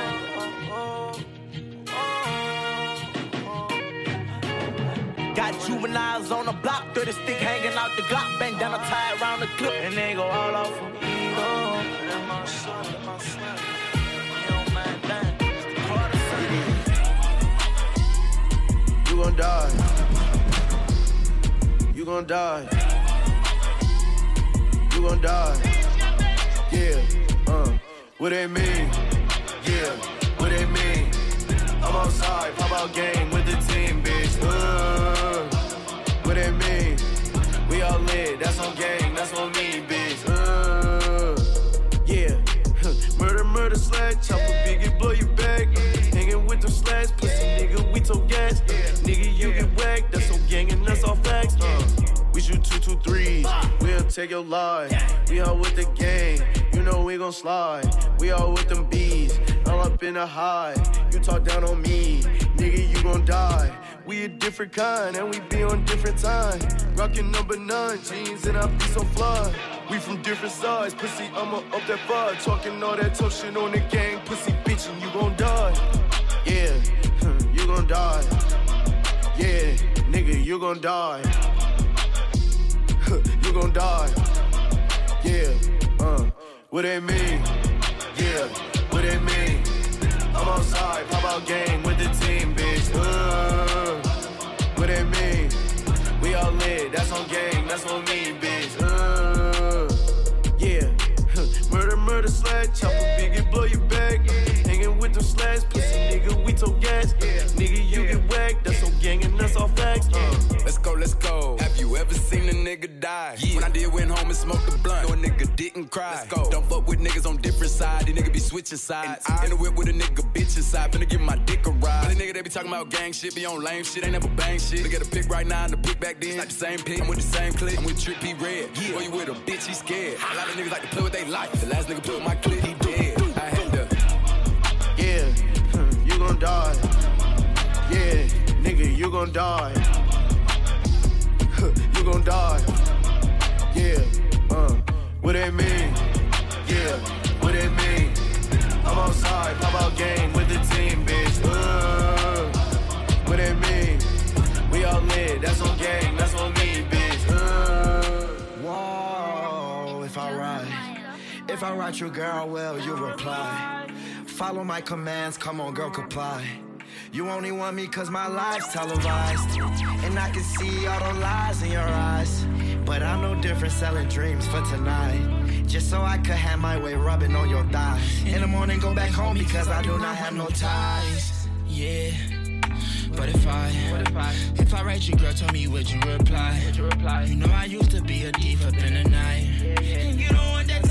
Got juveniles on the block, 30 stick hanging out the Glock, bandana tied around the clip, and they go all off for me. Oh, gon' die. You gon' die. You gon' die. Yeah, uh, what they mean? Yeah, what they mean? I'm outside, pop out game with the team, bitch. Uh, what they mean? We all lit, that's on gang, that's on me, bitch. Uh, yeah, murder, murder, slash, chopper, biggie, blow you them slash, pussy nigga, we told gas. Nigga, you get whacked, that's on gang and that's all facts. Uh, we shoot two, two, threes, we'll take your life. We all with the gang, you know we gon' slide. We all with them bees, all up in the high. You talk down on me, nigga, you gon' die. We a different kind, and we be on different time. Rockin' number nine jeans, and I be so fly. We from different sides, pussy, I'ma up that far. Talking all that tough shit on the gang, pussy bitch, and you gon' die. Yeah, you gon' die. Yeah, nigga, you gon' die. you gon' die. Yeah, uh, what they mean? Yeah, what they mean? I'm outside, pop out game with the team, bitch. Uh, what they mean? We all lit, that's on gang, that's on me, bitch. Uh, yeah, murder, murder, slash, chop chopper, biggie, blow your back. Hanging with them slash, pussy nigga, we told gas. Nigga, you get whacked, that's on gang and that's all facts. Uh. Let's go, let's go. Have you ever seen a nigga die? When I did went home and smoked the blunt, no a nigga didn't cry. Let's go. Don't fuck with niggas on different sides. These niggas be switching sides. And I in the whip with a nigga bitch inside, finna give my dick a ride. The nigga they be talking about gang shit, be on lame shit, ain't never bang shit. Look at the pick right now and the pick back then. It's not the same pick. I'm with the same click. I'm with Trick P Red. Yeah. Boy, you with a bitch, he scared. A lot of niggas like to play with their life. The last nigga play with my clip, he dead. Gon' die. Yeah, nigga, you gon' die. you gon' die. Yeah, uh, what they mean? Yeah, what they mean? I'm outside, pop out game with the team, bitch. Uh, what they mean? We all lit, that's on gang, that's on me, bitch. Uh, Whoa, if I write, if I write you, girl, well, you reply. Follow my commands, come on, girl, comply. You only want me cause my life's televised. And I can see all the lies in your eyes. But I'm no different selling dreams for tonight. Just so I could have my way rubbing on your thighs. In the morning, go back home because I do not have no ties. Yeah. But if I, if I, write you, girl, tell me would you reply? Would you reply? You know I used to be a up in the night. play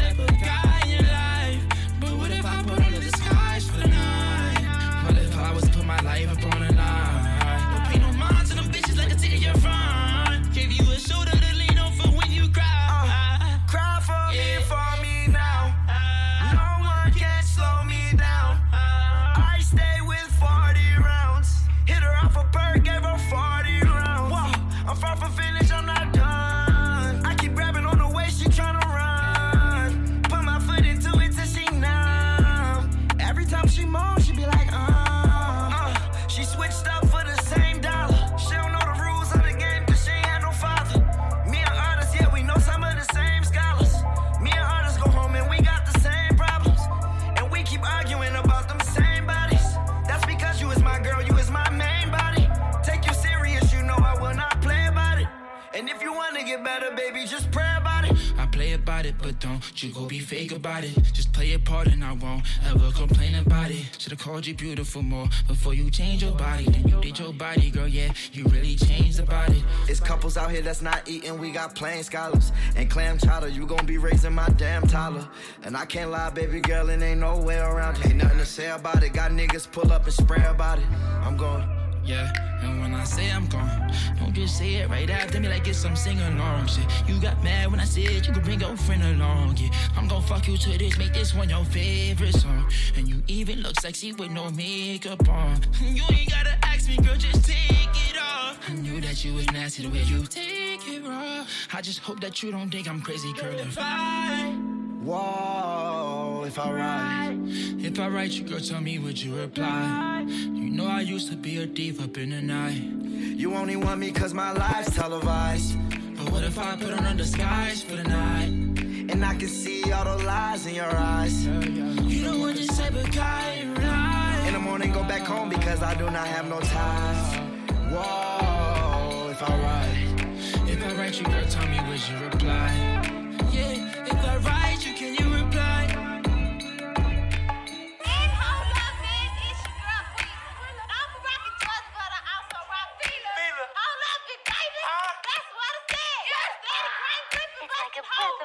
about it, but don't you go be fake about it. Just play your part and I won't ever complain about it. Should've called you beautiful more before you change your body. Then you did your body, girl, yeah, you really changed about it. It's couples out here that's not eating, we got plain scholars. And clam chowder, you gon' be raising my damn toddler. And I can't lie, baby girl, it ain't no way around it. Ain't nothing to say about it, got niggas pull up and spray about it. I'm going. Yeah, and when I say I'm gone, don't just say it right after me like it's some sing along shit. You got mad when I said you could bring your friend along. Yeah, I'm gonna fuck you to this, make this one your favorite song. And you even look sexy with no makeup on. You ain't gotta ask me, girl, just take it off. I knew that you was nasty the way you take it raw. I just hope that you don't think I'm crazy, girl. If I Whoa, if I write, if I write you, girl, tell me would you reply? You know I used to be a thief up in the night. You only want me cause my life's televised. But what if I put on a disguise for the night? And I can see all the lies in your eyes. You don't want this type of guy, right? In the morning, go back home because I do not have no ties. Whoa, if I write, if I write you, girl, tell me would you reply? Yeah, if I write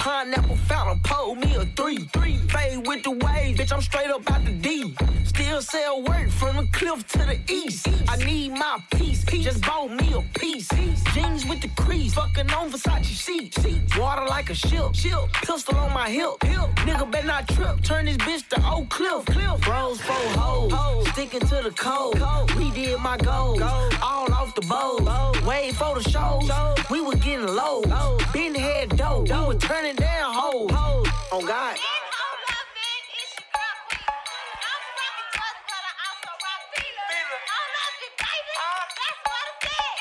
pineapple fountain, pull me a three. three. Fade with the waves, bitch, I'm straight up out the D. Still sell work from the cliff to the east. I need my piece, just bought me a piece. Jeans with the crease, fucking on Versace sheets. Water like a ship, pistol on my hip. Nigga better not trip, turn this bitch to Oak Cliff. Bros, for hoes, sticking to the code. We did my goals, all off the bowl. Wait for the shows, we were getting low. Been head dope, we were turning down hoes. On God. Man, it's your crop weep. I'm fucking judged by the Also Raffina. I'm not baby. That's what I said.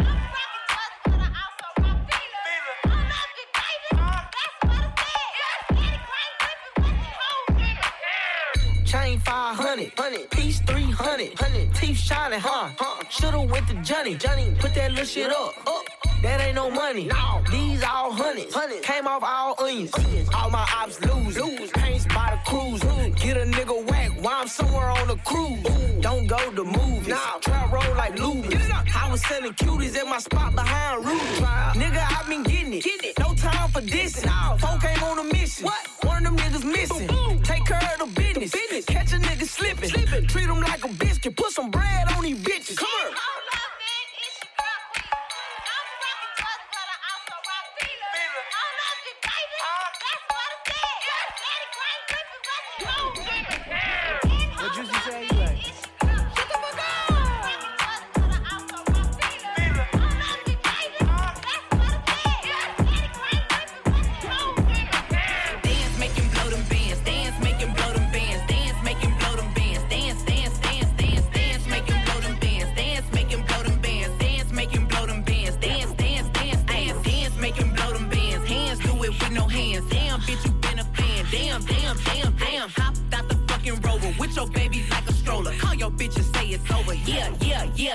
I'm fucking judged for the Also Raffina. I'm not baby. That's what I said. Chain 500, piece 300, teeth shining, huh? Should've went to Johnny, Johnny, put that little shit up, up. That ain't no money. No. These all hundreds. Came off all onions. All my ops lose. lose. Paints by the cruise. Get a nigga whack while I'm somewhere on the cruise. Don't go to movies. Nah. Trap roll like Louis. I was selling cuties at my spot behind Ruby. Nigga, I been getting it. Getting it. No time for dissing. No. Folk came on a mission. What? One of them niggas missing. Boom, boom. Take care of the business. The business. Catch a nigga slipping. slipping. Treat him like a biscuit. Put some bread on these bitches. Come here.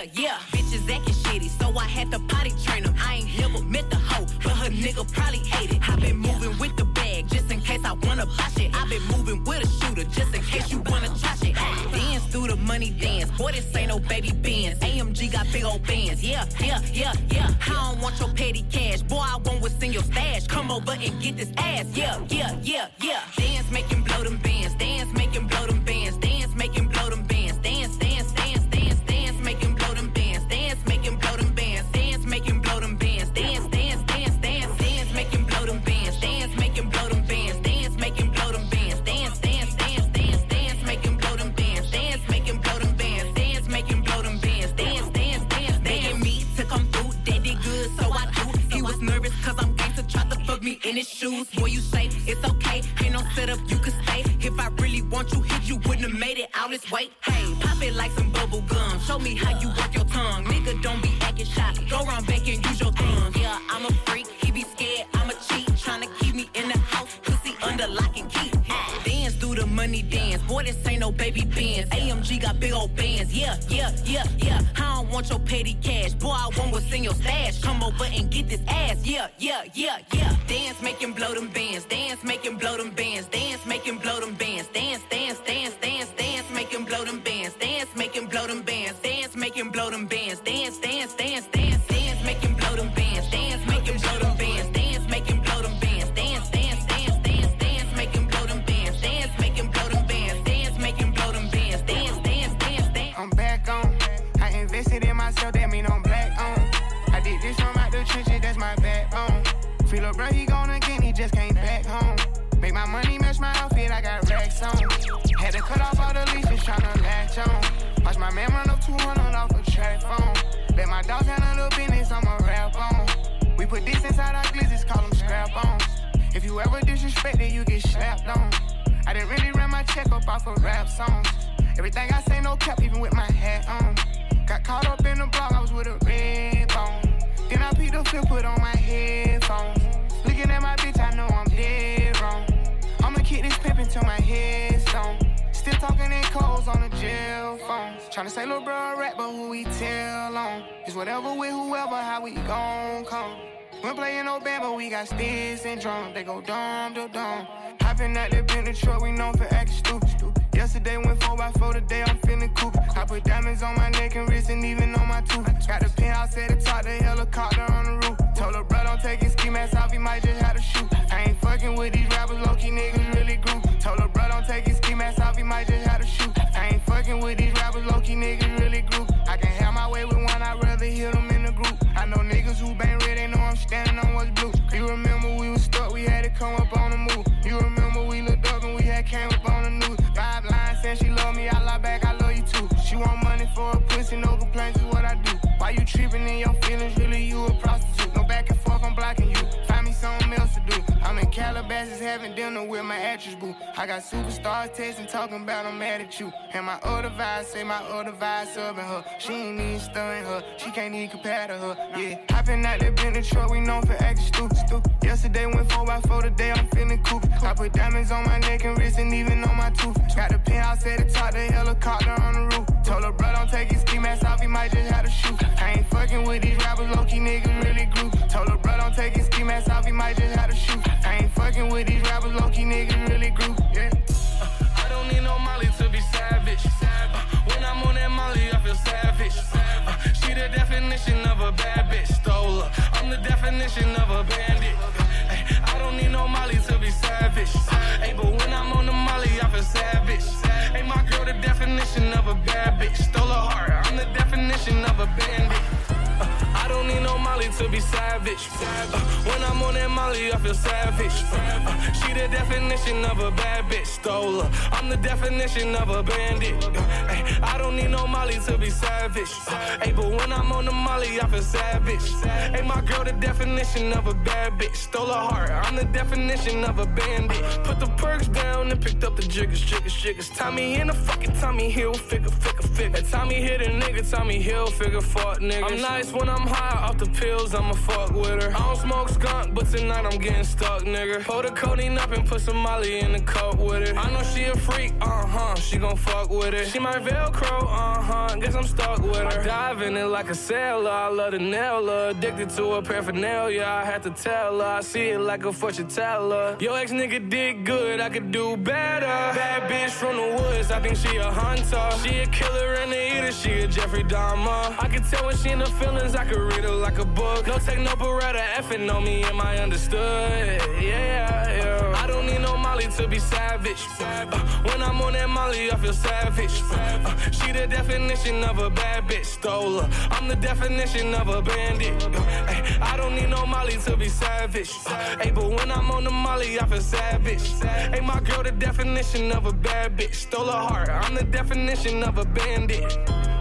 Yeah, yeah. Bitches acting shitty, so I had to potty train them. I ain't never met the hoe, but her nigga probably ate it. i been moving with the bag just in case I wanna buy shit. i been moving with a shooter just in case you wanna try shit. Dance through the money dance. Boy, this ain't no baby bands. AMG got big old bands. Yeah, yeah, yeah, yeah. I don't want your petty cash. Boy, I want what's in your stash. Come over and get this ass. Yeah, yeah, yeah, yeah. Dance, make this weight. Hey, pop it like some bubble gum. Show me how you work your tongue. Nigga, don't be acting shy. Go round back and use your thumb. Yeah, I'm a freak. He be scared. I'm a cheat. Tryna keep me in the house. Pussy under lock and key. Dance do the money dance. Boy, this ain't no baby bands. AMG got big old bands. Yeah, yeah, yeah, yeah. I don't want your petty cash. Boy, I want what's in your stash. Come over and get this ass. Yeah, yeah, yeah, yeah. Dance, make him blow them bands. Dance, make him blow them bands. Dance, can't even compare to her. Yeah, hopping out that Bentley truck, we known for acting stupid. stupid. Yesterday went 4x4, today I'm feeling cool. I put diamonds on my neck and wrist and even on my tooth. Got the penthouse at the top, the helicopter on the roof. Told her, bro, don't take his ski mask off, he might just have to shoot. I ain't fucking with these rappers, low key niggas really grew. Told her, bro, don't take his ski mask off, he might just have to shoot. I ain't fucking with these rappers, low key niggas really grew. Savage. Uh, when I'm on that Molly, I feel savage. Uh, uh, she the definition of a bad bitch. Stole her. I'm the definition of a bandit. Uh, I don't need no Molly to be savage. Uh, hey, but when I'm on the Molly, I feel savage. Hey, my girl, the definition of a bad bitch. Stole her heart. I'm the definition of a bandit. Put the perks down and picked up the jiggers, jiggers, jiggers. Tommy in the fucking Tommy Hilfiger, figure, figure. Tommy hit a nigga, Tommy Hilfiger, fuck nigga. I'm nice when I'm high off the pills, I'ma fuck with her. I don't smoke skunk, but tonight I'm getting stuck, nigga. Pull the codeine up and put some Molly in the cup with it. I know she a freak, uh huh. She gon' fuck with it. She my Velcro, uh huh. Guess I'm stuck with her. Dive in like a sailor. I love the nail. Addicted to her paraphernalia. I had to tell her. I see it like a fortune teller. Yo, ex nigga did good. I could do better. Bad bitch from the woods. I think she a hunter. She a killer and a eater. She a Jeffrey Dahmer. I can tell when she in her feelings. I could read her like a book. No take no beretta. Effing on me. Am I understood? Yeah, yeah. I don't need no Molly to be savage. Uh, when I'm on that Molly, I feel savage. Uh, she the definition of a bad bitch. Stole her. I'm the definition of a bandit. Uh, ay, I don't need no Molly to be savage. Uh, hey, but when I'm on the Molly, I feel savage. Hey, my girl, the definition of a bad bitch. Stole her heart. I'm the definition of a bandit.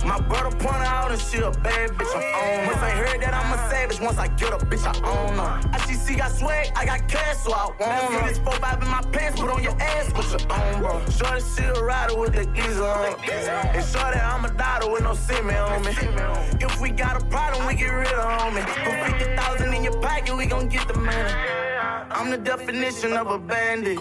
My brother point out and she a bad bitch, I'm on her. Once I heard that I'm a savage, once I get a bitch, I own her. ICC got swag, I got cash, so I want her. This 4-5 in my pants, put on your ass, put your own, bro. Shorty, she a rider with the geezer on. And shorty, I'm a daughter with no semen on me. If we got a problem, we get rid of homie. Put 50,000 in your pocket, we gon' get the money. I'm the definition of a bandit.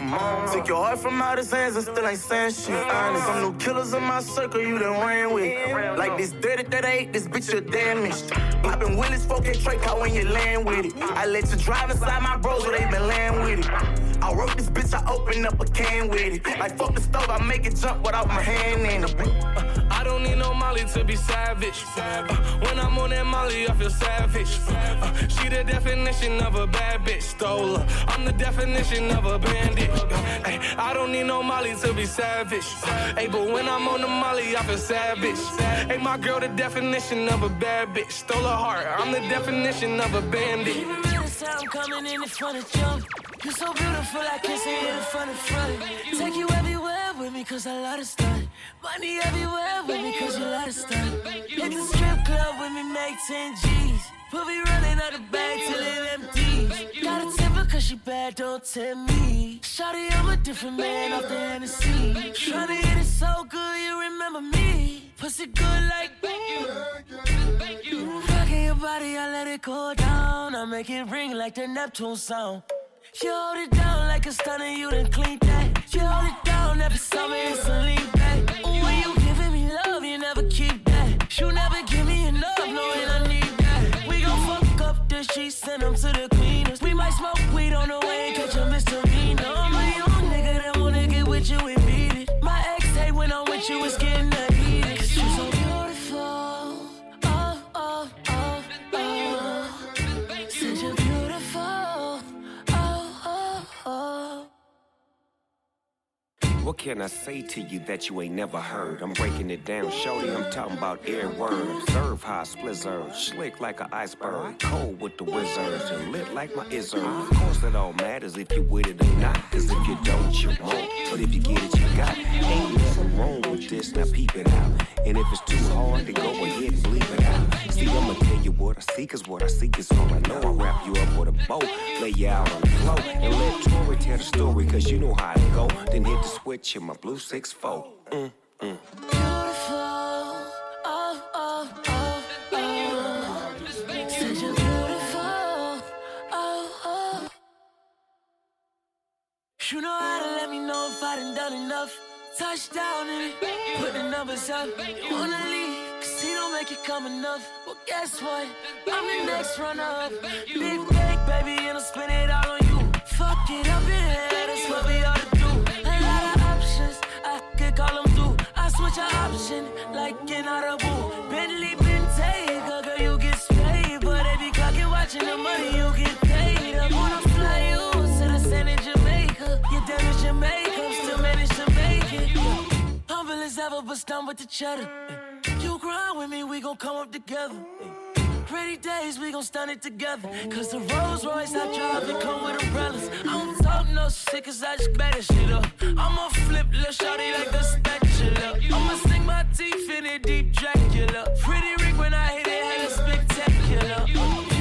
Took your heart from out his hands and still ain't saying shit. Honest. Some new killers in my circle you done ran with. Like this dirty that I ate, this bitch you damaged. Poppin' Willis, 4K Trey car when you land with it. I let you drive inside my bros where they been land with it. I wrote this bitch, I open up a can with it. Like fuck the stove, I make it jump without my hand in it. I don't need no Molly to be savage. Uh, when I'm on that Molly, I feel savage. Uh, she the definition of a bad bitch, stole her. I'm the definition of a bandit. Ay, I don't need no Molly to be savage. Hey, but when I'm on the Molly, I feel savage. Hey, my girl, the definition of a bad bitch, stole her heart. I'm the definition of a bandit. Real, that's I'm coming in front of jump. You're so beautiful, I can't say it in front of front. Take you everywhere with me, cause I love to stunt. Money everywhere with me, cause you love to stunt. Hit the strip club with me, make 10 G's. Put be running out the bag till it empties. Got a temper cause she bad, don't tempt me. Shawty, I'm a different man off the Hennessy. Tryna hit it so good, you remember me. Pussy good like thank you. Rocking your body, I let it go down. I make it ring like the Neptune sound. You hold it down like a stunner, you done clean that. You hold it down every summer, it's a lean back. Ooh, when you giving me love, you never keep that. You never give me enough, knowing I need the sheets, send them to the cleaners. We might smoke weed on the way and catch a misdemeanor. I'm a young nigga that wanna get with you and beat it. My ex hate when I'm with you, it's getting What can I say to you that you ain't never heard? I'm breaking it down, shorty. I'm talking about every word. Observe how I splizzard, slick like an iceberg, cold with the wizards, and lit like my izzard. Of course, it all matters if you with it or not. Cause if you don't, you won't. But if you get it, you got. Ain't nothing wrong with this. Now peep it out. And if it's too hard, then go ahead and bleep it. See, I'ma tell you what I see, cause what I see is all I know. I wrap you up with a bow, lay you out on the floor, and let Tori tell the story, cause you know how it go. Then hit the switch in my blue 6 4. Mm, mm. Oh, oh, oh, oh. Oh, oh. You know how to let me know if I done done enough. Touchdown it. Put the numbers up. You wanna leave? Cause he don't make it come enough. Well, guess what? I'm the next runner up. Big bag, baby, and I'll spend it all on you. Fuck it up in here, that's what we ought to do. A lot of options, I could call them through. I switch an option like an audible. Ever, but stunned with the cheddar. You grind with me, we gon' come up together. Pretty days, we gon' stun it together. Cause the Rolls Royce I drive, it come with umbrellas. I don't talk no shit, cause I just better shit up. I'ma flip lil' shawty like a spatula. I'ma sink my teeth in it, deep Dracula. Pretty Rick when I hit it, hella spectacular.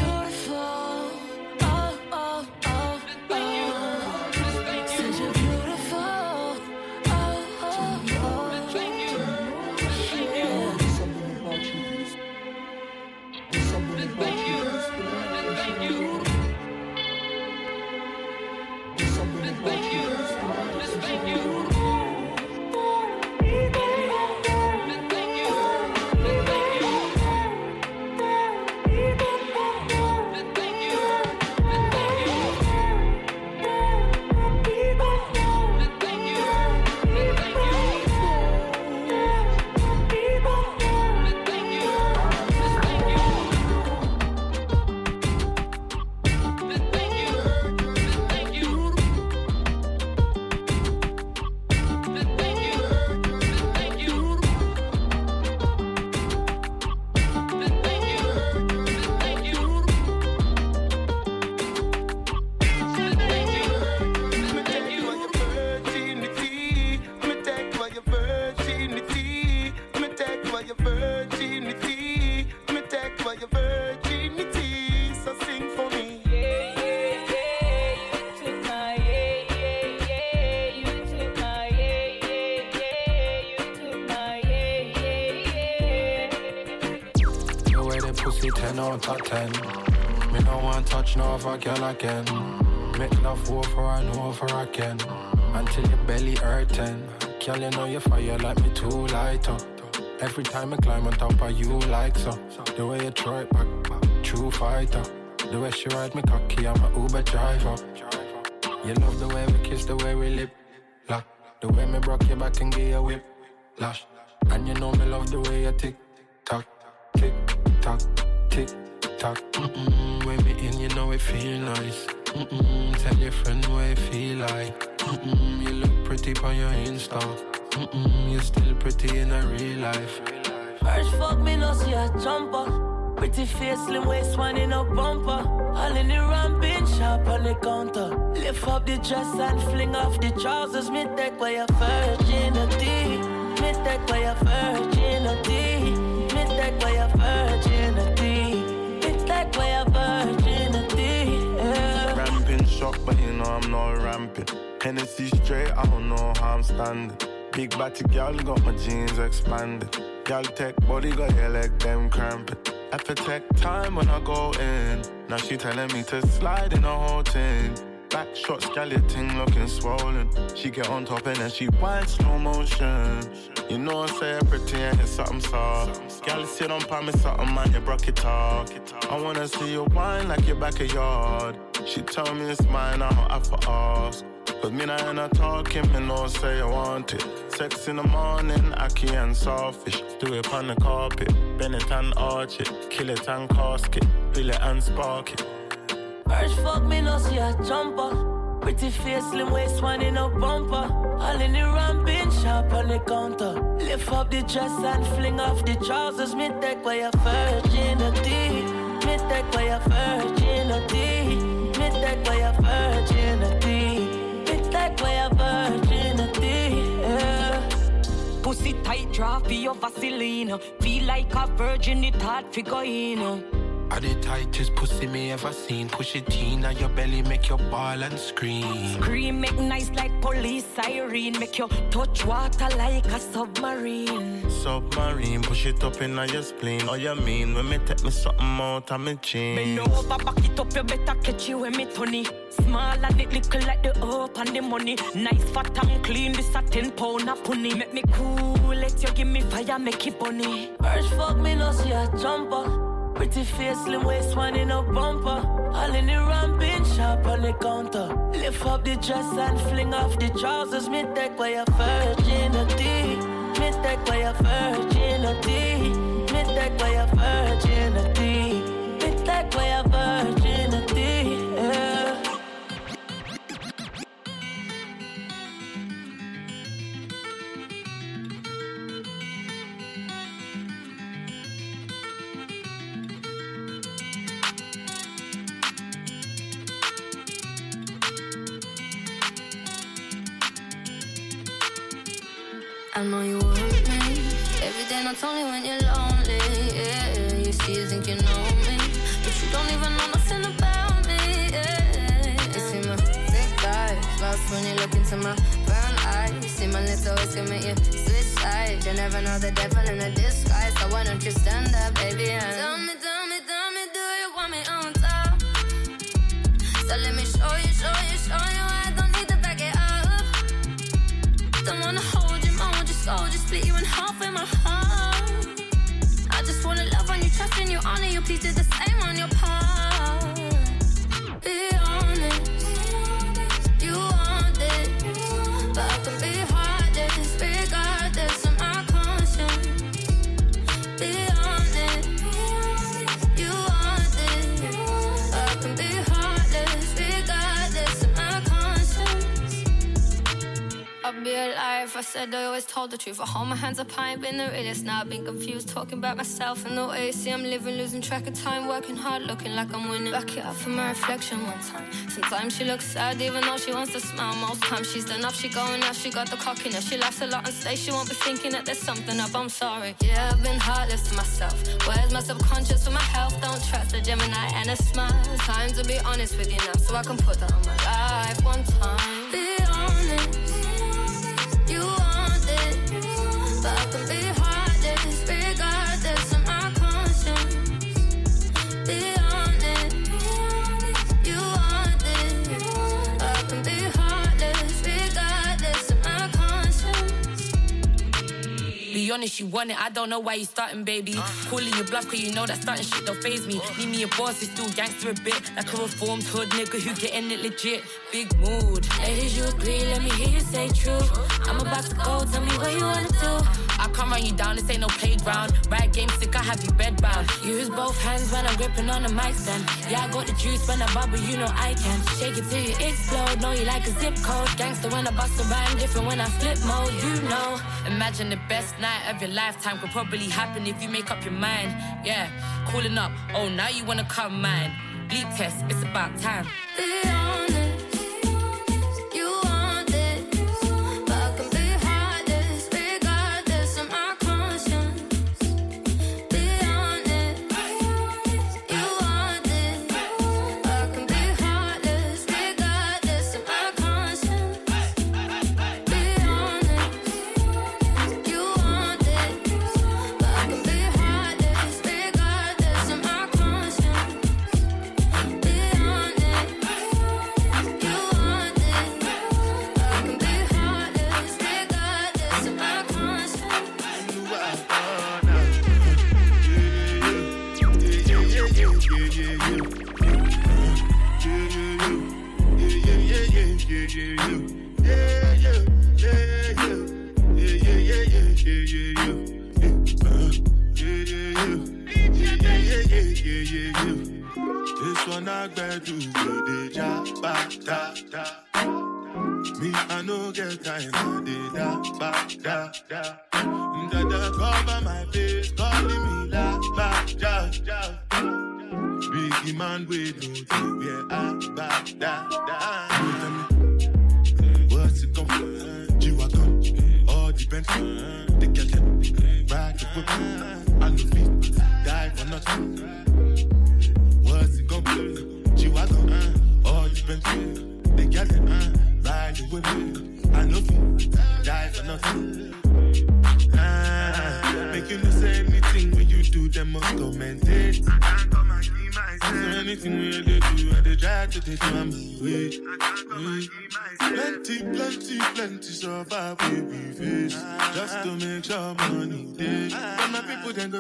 Pussy 10 on top 10. Me no one touch no other girl again. Make love over and over again. Until your belly hurting. Girl, you know you fire like me too light up. Every time I climb on top of you like so. The way you throw it back, true fighter. The way she ride me cocky, I'm a Uber driver. You love the way we kiss, the way we lip lock. The way me broke your back and give you whip lash. And you know me love the way you tick tock. Mm-mm, when me in, you know it feel nice. Mm-mm, tell your friend what it feel like. Mm-mm, you look pretty on your Insta. Mm-mm, you're still pretty in a real life. First fuck me, no see a jumper. Pretty face, slim waist, one in a bumper. All in the ramping, sharp on the counter. Lift up the dress and fling off the trousers. Me take away your virginity. Me take away your virginity. Me take away your virginity. Away your virginity. Yeah. Ramping shot, but you know I'm not ramping. Hennessy straight, I don't know how I'm standing. Big body girl got my jeans expanded. Girl tech body got your leg them cramping. To take time when I go in. Now she telling me to slide in the whole thing. Back shot skeleton looking swollen. She get on top and then she whine slow motion. You know I say pretty and it's something soft. Girl, sit on me something man, you broke it talk. I wanna see you wine like your back a yard. She tell me it's mine, I don't have to ask. Cause me nah ain't talking, me no say I want it. Sex in the morning, acky and selfish. Do it on the carpet, bend it and arch it. Kill it and casket, fill it and spark it. First fuck me, no see a jumper. Pretty face, slim waist, one in a bumper. All in the ramping, sharp on the counter. Lift up the dress and fling off the trousers. Me take away your virginity. Me take away your virginity. Me take away your virginity. Me take away your virginity. Yeah. Pussy tight, draft for your Vaseline. Feel like a virgin, it hard to go in. Are the tightest pussy me ever seen? Push it in at your belly, make your ball and scream. Scream, make nice like police siren. Make you touch water like a submarine. Submarine, push it up in your spleen. Oh, you mean when me take me something out of me jeans? Bend over, back it up, you better catch you when me Tony. Small and it little like the up and the money. Nice fat and clean, this a ten pound of pony. Make me cool, let you give me fire, make it bunny. First fuck me, no see a jumper. Pretty face, slim waist, one in a bumper. All in the ramping, sharp on the counter. Lift up the dress and fling off the trousers. Me take away your virginity. Me take away your virginity. Me take away your virginity. Me take away your virginity. Day, not only when you're lonely. Yeah, you see, you think you know me. But you don't even know nothing about me. Yeah. You see my thick eyes. Lost when you look into my brown eyes. You see my lips always make you switch sides. You never know the devil in a disguise. So why don't you stand up, baby? And you, you, honor you, please do the same on your part. Said I always told the truth. I hold my hands up high, ain't been the realest. Now I've been confused, talking about myself and the. See, I'm living, losing track of time, working hard, looking like I'm winning. Back it up for my reflection one time. Sometimes she looks sad, even though she wants to smile. Most times she's done up, she going out, she got the cockiness. She laughs a lot and stays, she won't be thinking that there's something up. I'm sorry. Yeah, I've been heartless to myself. Where's my subconscious for my health? Don't trust a Gemini and a smile. Time to be honest with you now, so I can put that on my life one time. honest, you want it. I don't know why you starting, baby. Calling your bluff, cause you know that starting shit don't phase me. Need me a boss It's still gangster a bit. Like a reformed hood nigga who getting it legit. Big mood. Ladies, you agree? Let me hear you say true. I'm about to go, tell me what you wanna do. I can't run you down, this ain't no playground. Right game sick, I have you bedbound. Use both hands when I'm gripping on the mic stand. Yeah, I got the juice when I bubble, you know I can. Shake it till you explode, know you like a zip code. Gangster when I bust a rhyme, different when I flip mode, you know. Imagine the best night of your lifetime could probably happen if you make up your mind. Yeah, calling up, oh, now you wanna come mine. Bleep test, it's about time.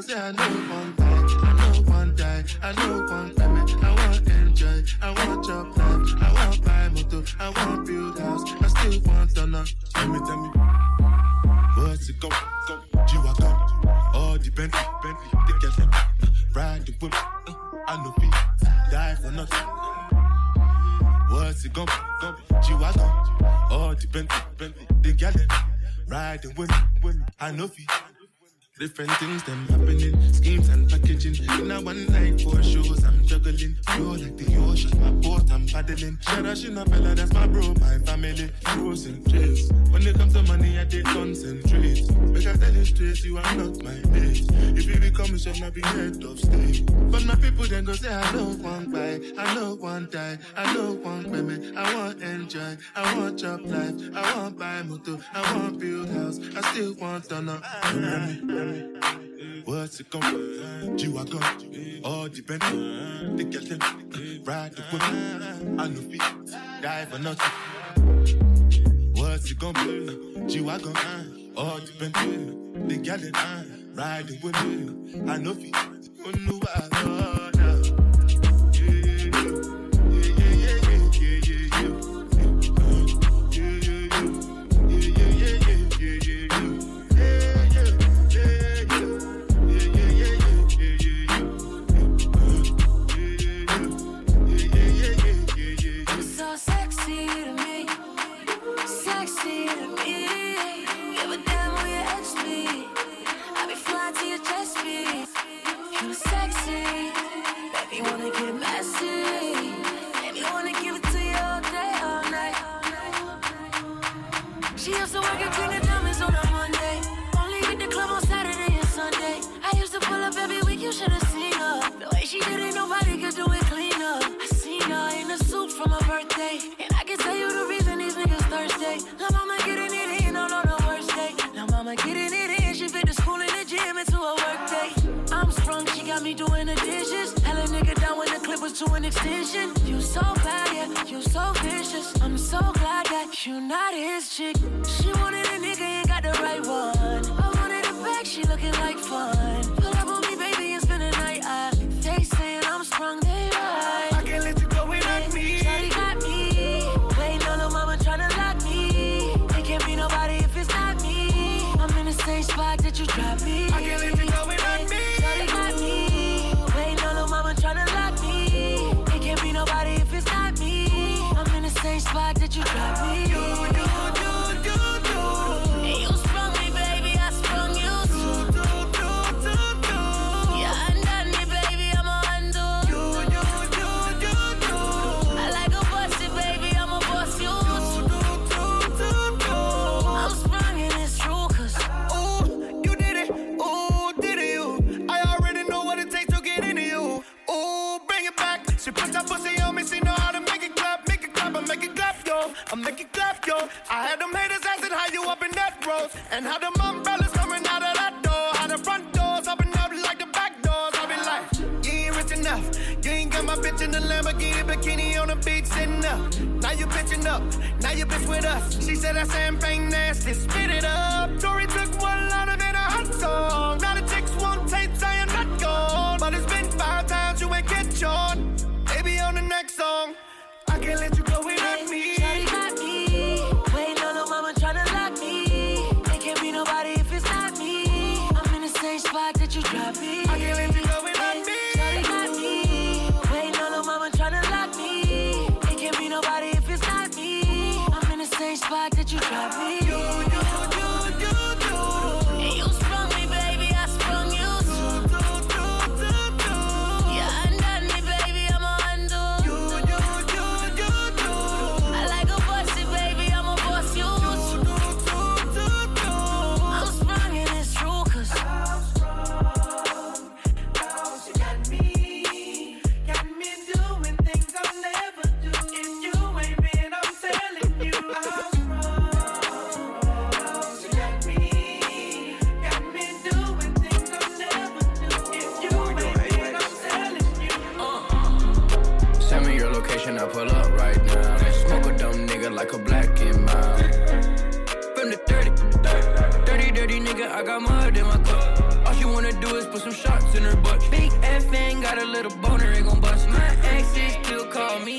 Yeah, I know it. What's it gonna G-Wagon All depend The girl them Ride the whip I know feet die for nothing What's it gonna G-Wagon All depend The girl them Ride the whip I know feet i Lord in her butt. Big F ain't got a little boner, ain't gon'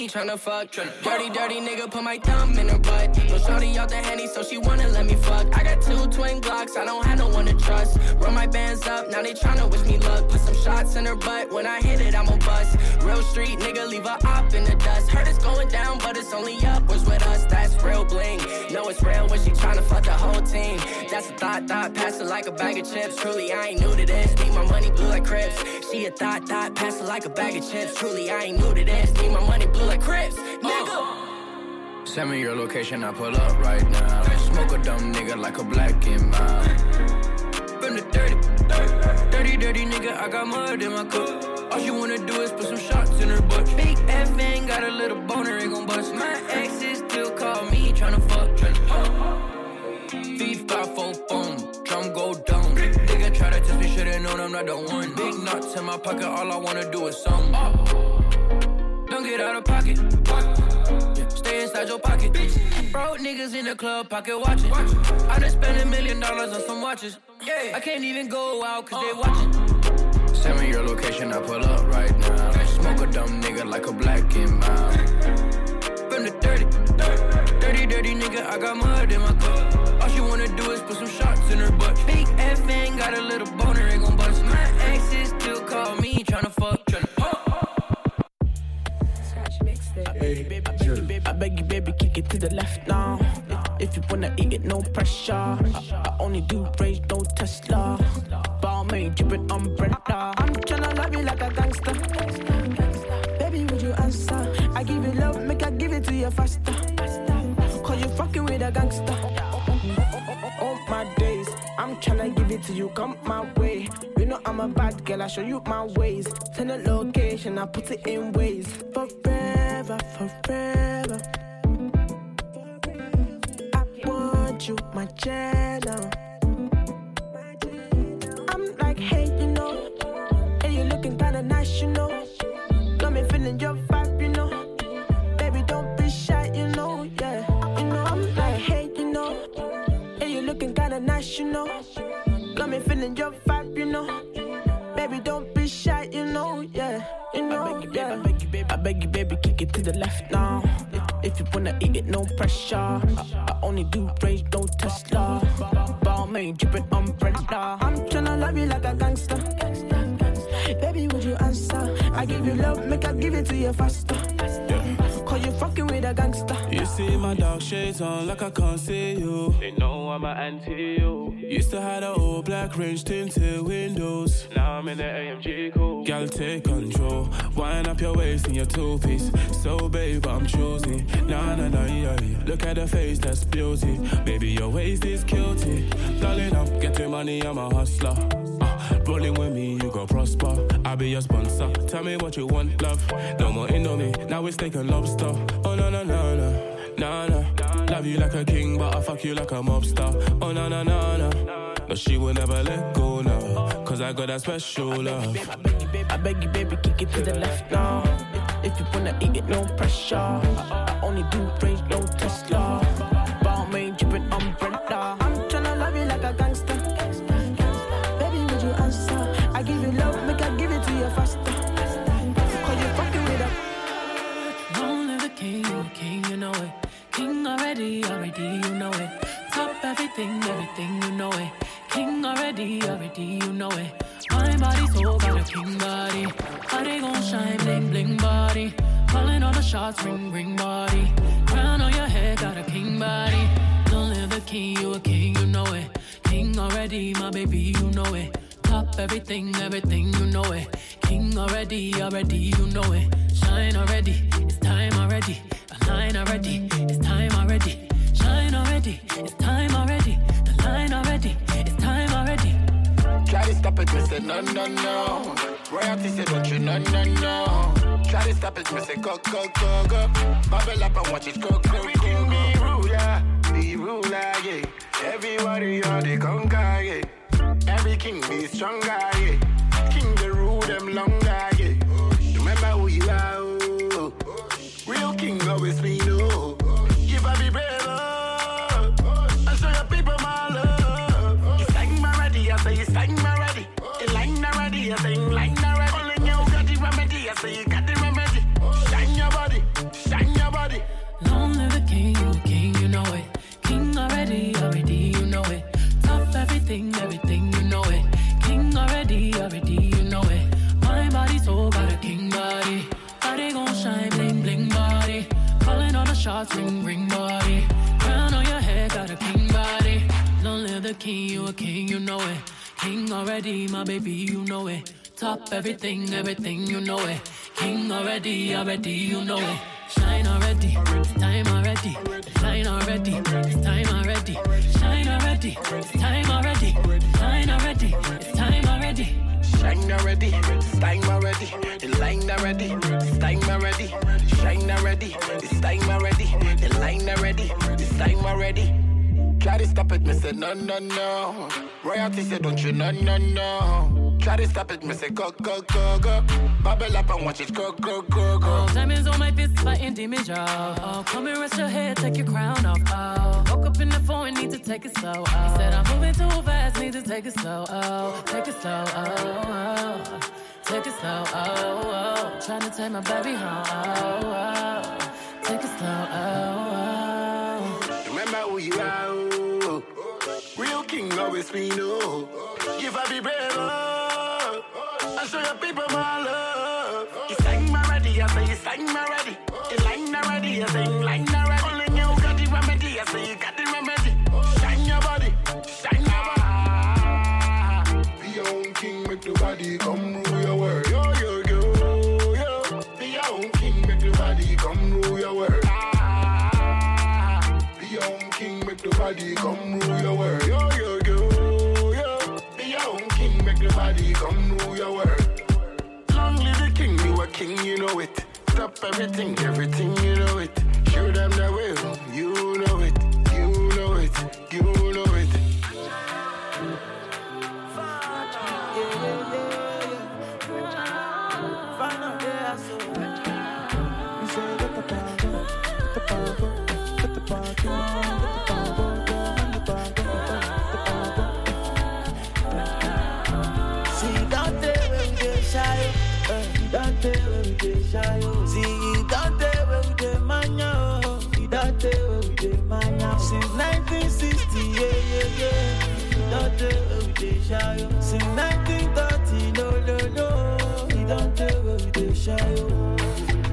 tryna fuck. Dirty, dirty nigga, put my thumb in her butt. No shorty out the handy, so she wanna let me fuck. I got two twin Glocks, I don't have no one to trust. Run my bands up, now they tryna wish me luck. Put some shots in her butt, when I hit it, I'm a bust. Real street nigga, leave her op in the dust. Heard it's going down, but it's only upwards with us. That's real bling. No, it's real when she tryna fuck the whole team. That's a thought, thought, pass it like a bag of chips. Truly, I ain't new to this. Need my money blue like Crips. She a thought, thought, pass it like a bag of chips. Truly, I ain't new to this. Need my money blue like Crips. Nigga. Send me your location, I pull up right now. Smoke a dumb nigga like a black and mild. From the dirty, dirty, dirty nigga, I got mud in my cup. All she wanna do is put some shots in her butt. Big F ain't got a little boner, ain't gon' bust. My exes still call me, tryna fuck, tryna fuck. Thief got four boom, drum go down. Nigga try to test me, should've known I'm not the one. Big nuts in my pocket, all I wanna do is some. Don't get out of pocket. Yeah, Stay inside your pocket. Broke niggas in the club, pocket watching. I done spent a million dollars on some watches. I can't even go out cause they watching. Send me your location, I pull up right now. Smoke a dumb nigga like a black and mild. From the dirty, dirty, dirty nigga, I got mud in my cup. Is put some shots in her butt. Big F ain't got a little boner, ain't gon' bust. My exes still call me, tryna fuck, tryna Baby, baby, I beg you, baby, kick it to the left now. If, if you wanna eat it, no pressure. I, I only do range, no Tesla. Balmain, drippin' umbrella. I'm tryna love you like a gangster. Baby, would you answer? I give you love, make I give it to you faster. Cause you fucking with a gangster. Tryna give it to you, come my way. You know I'm a bad girl, I show you my ways. Send a location, I put it in ways. Forever, forever. I want you, my channel. I'm like, hey, you know. Hey, you looking kinda nice, you know. Got me feeling your vibe, looking kinda nice, you know. Got me feeling your vibe, you know. Baby, don't be shy, you know, yeah, you know. I beg you, baby, yeah. I beg you, baby, I beg you, baby, kick it to the left now. If, if you wanna eat it, no pressure. I, I only do range, no Tesla. Balmain, dripping umbrella. I'm tryna love you like a gangster. Baby, would you answer? I give you love, make I give it to you faster. My dark shades on like I can't see you. They know I'm an anti you. Used to have the old black range tinted windows. Now I'm in the AMG cool. Gal, take control. Wind up your waist in your two piece. So, babe, I'm choosy. Nah, nah, nah, yeah, yeah. Look at the face, that's beauty. Baby, your waist is guilty. Darling, I'm getting money, I'm a hustler. Uh, rolling with me, you go prosper. I'll be your sponsor. Tell me what you want, love. No more Indomie, now it's steak and lobster. Oh, no, no, no. Nah, nah. Love you like a king, but I fuck you like a mobster. Oh, no, no, no, no. No, she will never let go now. Cause I got that special love. I beg you, baby, kick it to the left now. If, if you wanna eat it, no pressure. I, I only do range, no Tesla. Already, you know it. Top everything, everything, you know it. King already, already, you know it. My body so got a king body. Body gon' shine, bling, bling body. Calling all the shots, ring, ring body. Crown on your head, got a king body. Don't live the king, you a king, you know it. King already, my baby, you know it. Top everything, everything, you know it. King already, already, you know it. Shine already, it's time already. Align already, it's time already. Shine already, it's time already. The line already, it's time already. Try to stop it, me say no, no, no. Royalty say don't you, no, no, no. Try to stop it, me say go, go, go, go. Bubble up and watch it go, go, go, go. Me ruler, the ruler, yeah. Everybody on the conquer, yeah. Every king be stronger, yeah. King the rule them longer, yeah. Everything, everything, you know it. King already, already, you know it. My body so got a king body. Body gon' shine, bling, bling body. Calling all the shots, ring, ring body. Crown on your head, got a king body. Long live the king, you a king, you know it. King already, my baby, you know it. Top everything, everything, you know it. King already, already, you know it. Shine already, time already. Shine already, time already. Shine already, time already. Shine already, time already. Shine already, time already. The line already, time already. Shine already, it's time already. The line already, it's time already. Try to stop it, me say no, no, no. Royalty say don't you, no, no, no. Try to stop it, me say go, go, go, go. Bubble up and watch it go, go, go, go. Oh, diamonds on my fist, fighting demons, oh, y'all. Oh, come and rest your head, take your crown off. Oh, woke up in the phone, need to take it slow. Oh, he said I'm moving too fast, need to take it slow. Oh, take it slow. Oh, oh. take it slow. Oh, oh. trying to take my baby home. Oh, oh. take it slow. Oh, oh. Remember who you are, oh. Real king always be no. Give up be brave, oh. Show your people my love. You sang my ready, I say you sang my ready. You line already, I say you line already. Only you got the remedy, I say you got the remedy. Shine your body, shine your body. Be your own king, make the body come rule your world. Yo, yo, yo, yo. Be your own king, make the body come rule your world. Be your own king, make the body come rule your world. King, you know it. Stop everything, everything, you know it. Show them the will, you know shine. Since 1930, no, no, no. We don't tell where we dey shine, yo.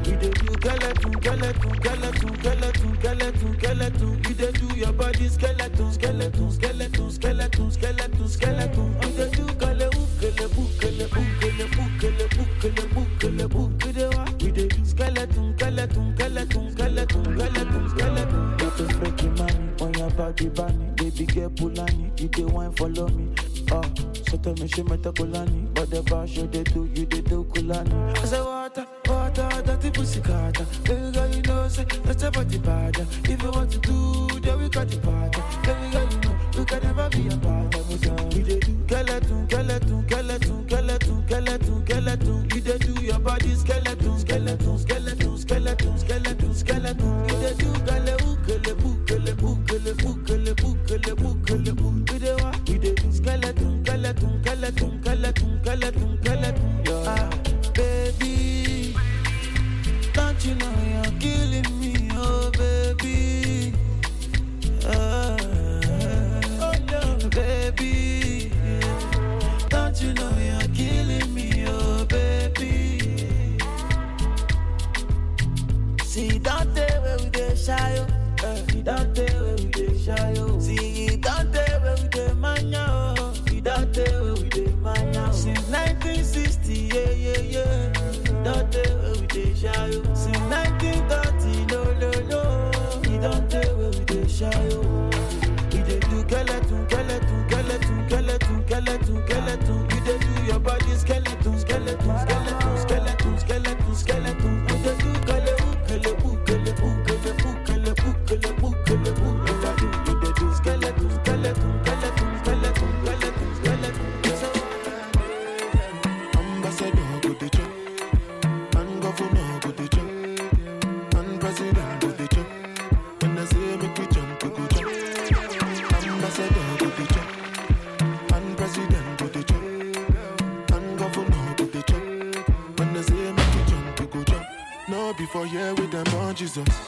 We dey do skeleton, skeleton, skeleton, skeleton, skeleton, skeleton. We dey do your body skeleton, skeleton, skeleton, skeleton, skeleton, skeleton. We dey do kale hook, kale book, kale book, kale book, kale book, kale book, kale book. We dey what? We dey do skeleton, skeleton, skeleton, skeleton, skeleton, skeleton. Get a freaky man on your body, bunny. Baby girl, pull on me. You dey wine, follow me. Oh, so tell me she met a Kulani, but the bar show they do, you they do Kulani. I say water, water, dirty pussy carter. Baby girl, you know say that's a body bad. If you want to do, then we got the party. Baby girl, you know you can never be a part of it. We dey do skeleton, skeleton, skeleton, skeleton, See, don't tell where we dey shy, oh. Eh, don't tell where we dey shy, oh. See, don't tell where we dey mania, oh. You don't tell where we dey mania, oh. Since 1960, yeah, yeah, yeah. Don't tell where we dey shy, oh. Since 1930, no, no, no. You don't tell where we dey shy, oh. We dey do skeleton, skeleton, skeleton, skeleton, skeleton, skeleton. You dey do your body skeleton, skeleton, skeleton, Jesus.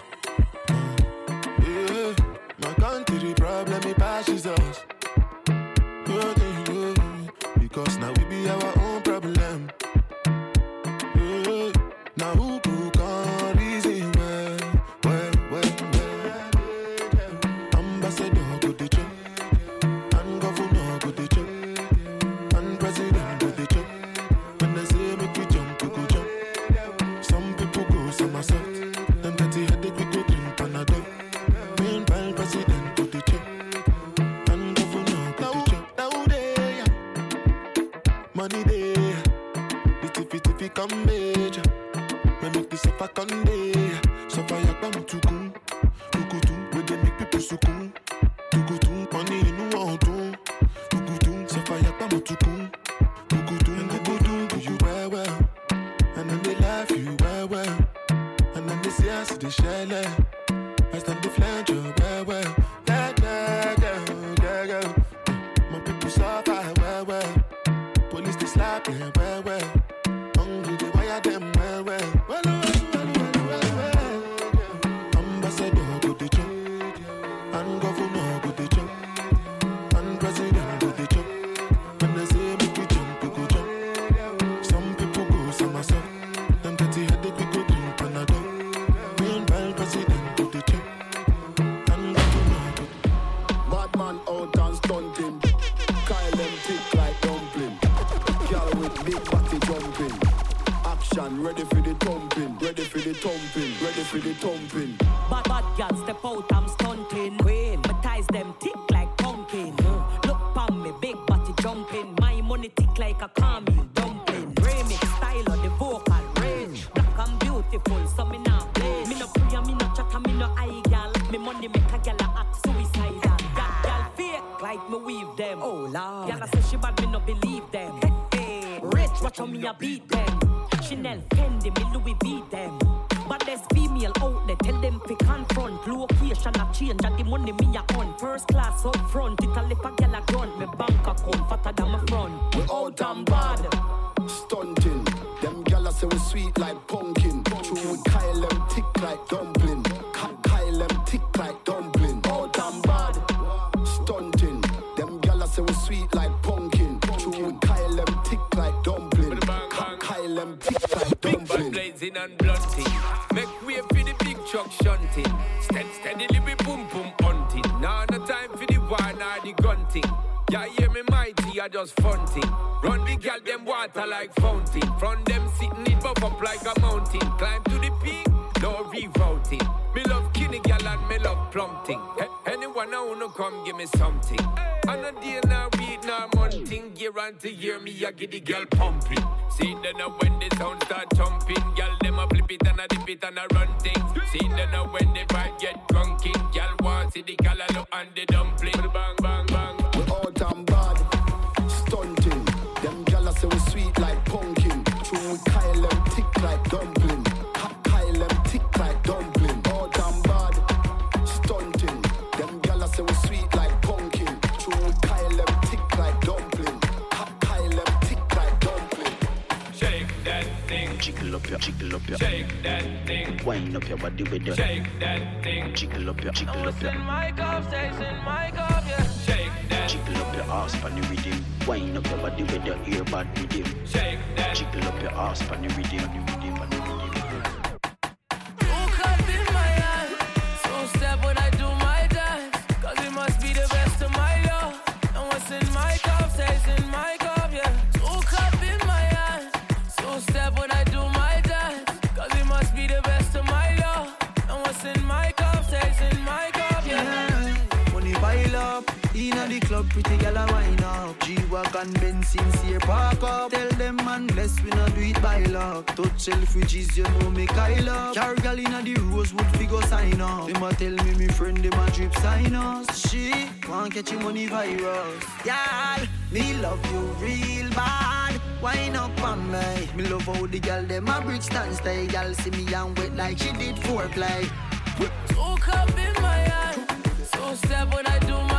Lord, gal a say she bad, me no believe them. Hey, hey. Rich, watch how me a beat them. Chanel, Fendi, me Louis V them. But there's female out there, tell them fi confront. Location a change, and the money me a on. First class up front, it a lip a gal a grunt. Me bank account fatter than my front. We out and bad. Stunting. Them gyal a say we sweet like pumpkin. True we Kyle them thick like dumpling. Kyle them thick like dumpling. Wine and blunting. Make way for the big truck shunting. Steady, steadily we boom boom hunting. Now no time for the wine or the gunting. Yeah, hear me mighty, I just funting. Run the gal them water like fountain. From them sitting it buff up like a mountain. Climb to the peak, no rerouting. Me love kinny gal and me love plumping. Hey, anyone I wanna come give me something. And a day now week now on to year me I get the girl pumping. See then now when the sound start jumping, gal flip it and a dip it and a run things. See then now when the vibe get drunking, gal want see the a look and the dumpling. Bang bang your, jiggle up your. Shake that thing. Wind up your body with your. Shake that thing. Jiggle up your, jiggle up your. my cup, stays in my cup, yeah. Shake that. Jiggle up your ass on the rhythm. Wind up your body with your earbud rhythm. Shake that. Jiggle up your ass on the rhythm, on the rhythm, on the rhythm. Club, pretty gal a wine up. G-Wagon, Benz, sincere park up. Tell them man, bless we not do it by luck. Touch Selfridges, you know me Kyle up. Carry gal inna the Rosewood, figure sign up. Them a tell me me friend, them a drip sign us. She want catch your money virus. Y'all, me love you real bad. Wine up on me. Me love how the gal them a bridge stand stay. Gal see me and wet like she did foreplay. Hook up in my hand. So step when I do my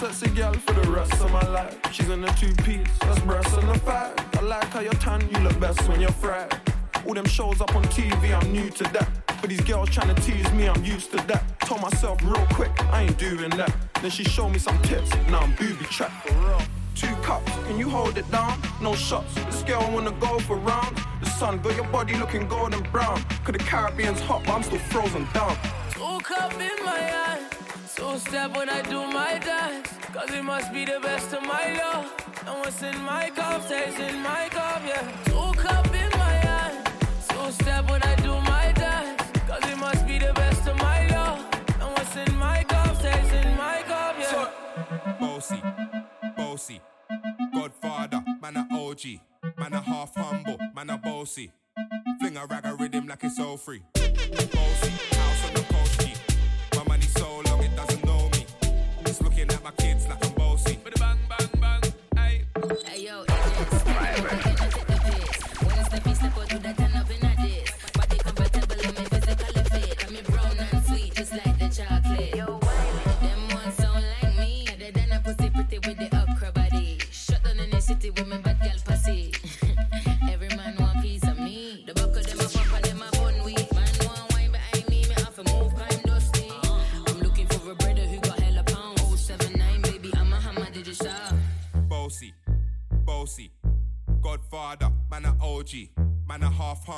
sexy girl for the rest of my life. She's in a two piece, that's breasts and a fat. I like how you're tan, you look best when you're fried. All them shows up on TV, I'm new to that. But these girls trying to tease me, I'm used to that. Told myself real quick, I ain't doing that. Then she showed me some tips, now I'm booby trapped for real. Two cups, can you hold it down? No shots, this girl wanna go for round. The sun got your body looking golden brown. Cause the Caribbean's hot, but I'm still frozen down. Two up in my hand. two step when I do my dance. Cause it must be the best of my love. And what's in my cup stays in my cup, yeah. Two cup in my hand. So step when I do my dance. Cause it must be the best of my love. And what's in my cup stays in my cup, yeah. Bossy, bossy, Godfather, man a OG, man a half humble, man a bossy. Fling a rag a rhythm like it's all free. Bossy,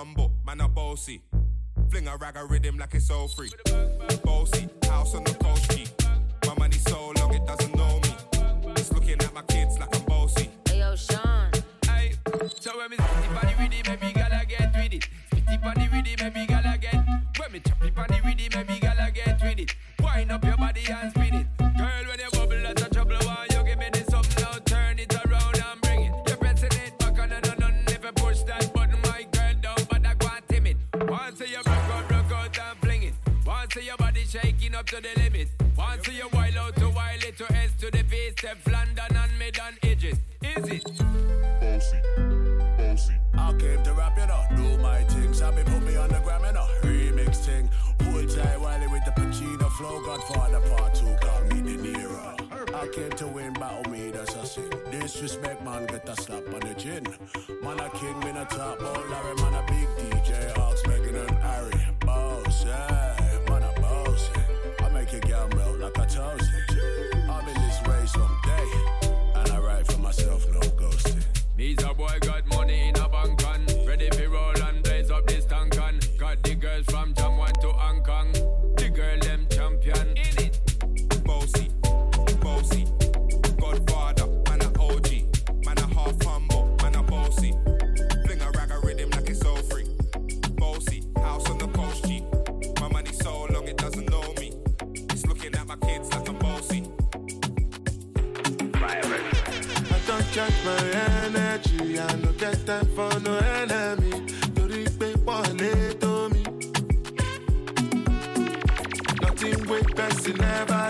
humble, man a bossy. Fling a rag a rhythm like it's all free. Bossy, house on the coast G. My money so long it doesn't know me.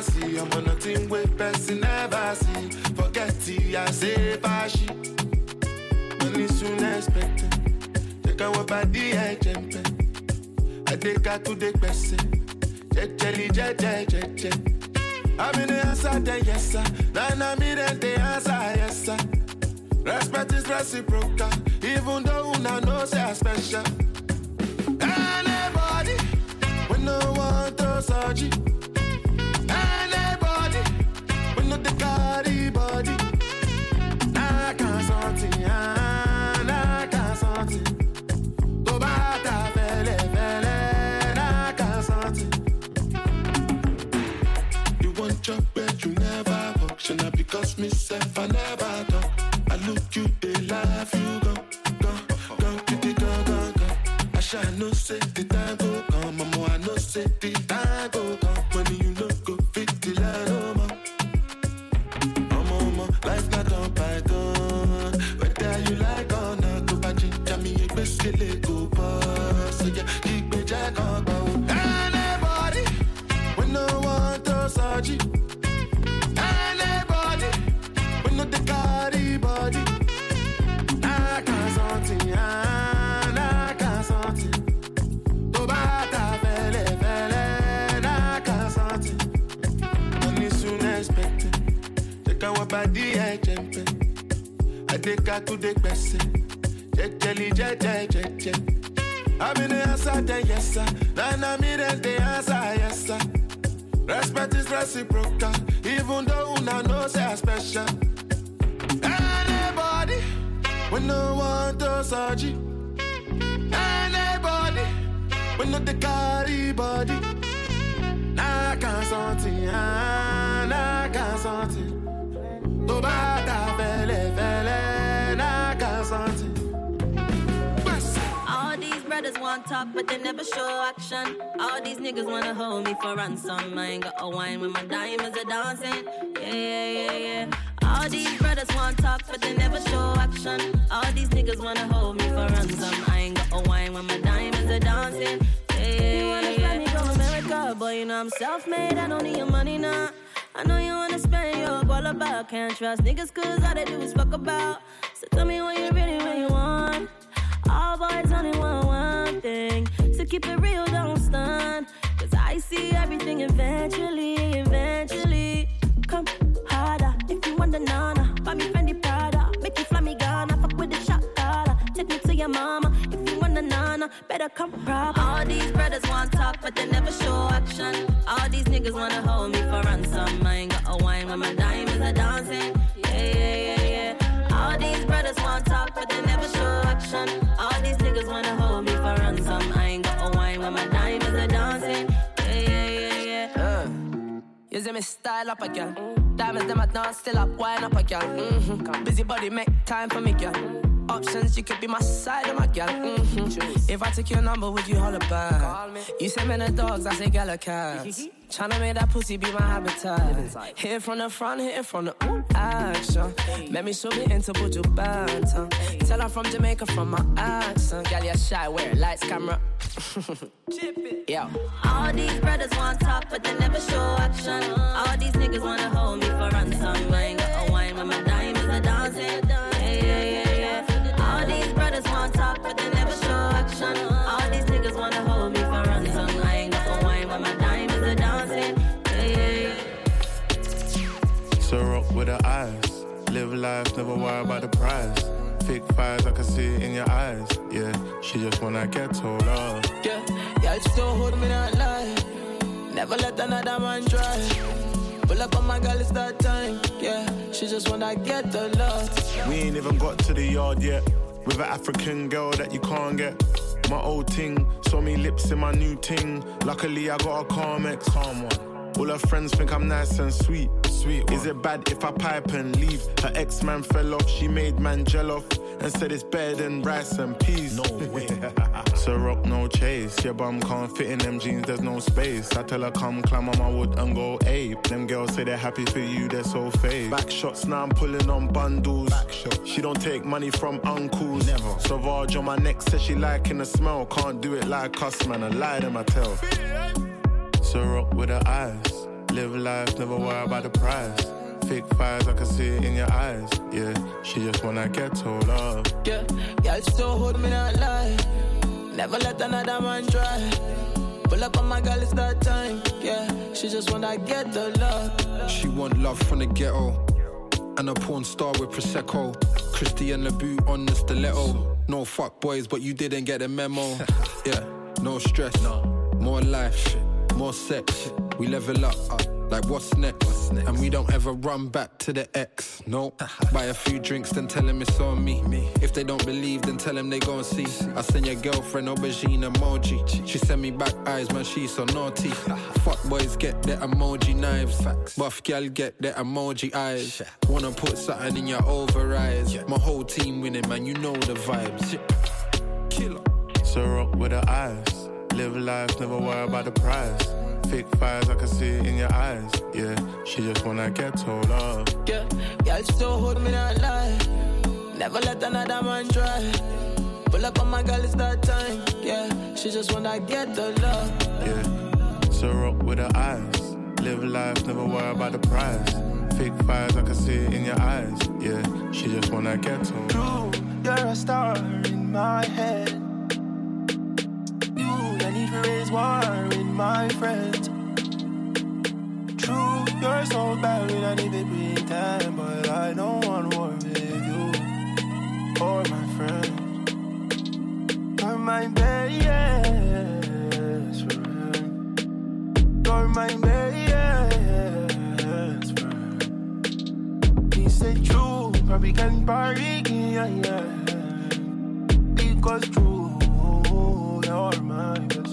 Never see, ọmọ nothing wey person never see. Forget it, I say fashi. Money soon expected. Jẹ́ káwọn bá dí ẹ̀jẹ̀ ń pẹ́. Adéka tún dé gbẹ̀sẹ̀. Jẹ́jẹ́lì jẹ́jẹ́ jẹ́jẹ́. I'm in the answer, then yes sir. Then I'm in the answer, yes sir. Respect is reciprocal, even though una know say I special. Anybody, we no want to surgery. We body. I can't something, I can't something. To bata fele fele, I can't. You want where you never should not because I. I look you, they laugh, you go, go, go, kitty. I shall no say the time go come, mama, I know say the time go To the gbese. Jejeli jeje jeje. I'm in the answer, then yes sir. Then I'm in the answer, yes sir. Respect is reciprocal, even though una know say I special. Anybody, we no want to surgery. Anybody, we no the carry body. Nah, can't something, ah, nah, can't. Want talk, but they never show action. All these niggas wanna hold me for ransom. I ain't got a wine when my diamonds are dancing. Yeah, yeah, yeah, yeah. All these brothers want talk, but they never show action. All these niggas wanna hold me for ransom. I ain't got a wine when my diamonds are dancing. Yeah, yeah, you wanna fly me go America, boy, you know I'm self-made. I don't need your money now. I know you wanna spend your all about. Can't trust niggas cause all they do is fuck about. So tell me what you really, really want. All boys only want one thing. So keep it real, don't stun. Cause I see everything eventually, eventually. Come harder if you want the nana. Buy me Fendi Prada. Make you fly me Ghana. Fuck with the shot caller. Take me to your mama. If you want the nana, better come proper. All these brothers want talk, but they never show action. All these niggas wanna hold me for ransom. I ain't got a wine when my diamonds are dancing. Yeah, yeah, yeah. All these brothers want talk, but they never show action. All these niggas wanna hold me for ransom. I ain't got a wine when my diamonds are dancing. Yeah, yeah, yeah, yeah. Uh, You see me style up again. Diamonds them at dance still up, wine up again. Mm-hmm. Busy body make time for me, girl. Options, you could be my side of my girl. Mm-hmm. If I take your number, would you holler back? You say men the dogs, I say gala cats. Tryna make that pussy be my habitat. Hit from the front, hit from the ooh, action. Make me show me into Buju Banton. Tell her from Jamaica from my accent. Gal, you shy, wear lights, camera. yeah. All these brothers want talk, but they never show action. All these niggas wanna hold me for ransom. I ain't got a wine when my diamonds are dancing. Yeah, yeah, yeah, yeah. All these brothers want talk, but they never show action. All these niggas wanna hold the eyes, live life, never worry about the price. Thick fires, I can see it in your eyes. Yeah, she just wanna get told off. Yeah, yeah, still hold me that lie. Never let another man try. Pull up on my girl, it's that time. Yeah, she just wanna get the love. We ain't even got to the yard yet. With an African girl that you can't get. My old ting, saw me lips in my new ting. Luckily, I got a calm ex. Calm one. All her friends think I'm nice and sweet. Sweet. Is it bad if I pipe and leave? Her ex man fell off, she made man gel off and said it's better than rice and peas. No way. so rock no chase. Your bum can't fit in them jeans, there's no space. I tell her come climb on my wood and go ape. Them girls say they're happy for you, they're so fake. Back shots now I'm pulling on bundles. She don't take money from uncles. Never. Savage on my neck says she liking the smell. Can't do it like us, man. I lie them I tell. So rock with her eyes. Live life, never worry about the price. Fake fires, I can see it in your eyes. Yeah, she just wanna get told off. Yeah, yeah, still hold me that lie. Never let another man try. Pull up on my girl, it's that time. Yeah, she just wanna get the love. She want love from the ghetto. And a porn star with Prosecco. Christian LeBoot on the stiletto. No fuck boys, but you didn't get the memo. yeah, no stress. no. More life, more sex. We level up. Uh, like what's next? And we don't ever run back to the ex. No. Uh-huh. Buy a few drinks, then tell them it's on me. If they don't believe, then tell them they gon' see. I send your girlfriend aubergine emoji. She send me back eyes, man, she so naughty. Uh-huh. Fuck boys get their emoji knives. Buff gal get their emoji eyes. Wanna put something in your over eyes. My whole team winning, man, you know the vibes. Killer. So rock with the eyes. Live life, never worry about the price. Thick fires, I can see it in your eyes. Yeah, she just wanna get told off. Yeah, yeah, still hold me that lie. Never let another man try. Pull up on my girl, it's that time. Yeah, she just wanna get the love. Yeah, so rock with her eyes. Live life, never worry about the price. Thick fires, I can see it in your eyes. Yeah, she just wanna get told True, you're a star in my head. You, I need raise war in my friends. True, you're so bad, we don't need to pretend, but I don't want war with you or my friends. You're my best friend. You're my best friend. He said true, probably can party, yeah, yeah. Because true, you're my best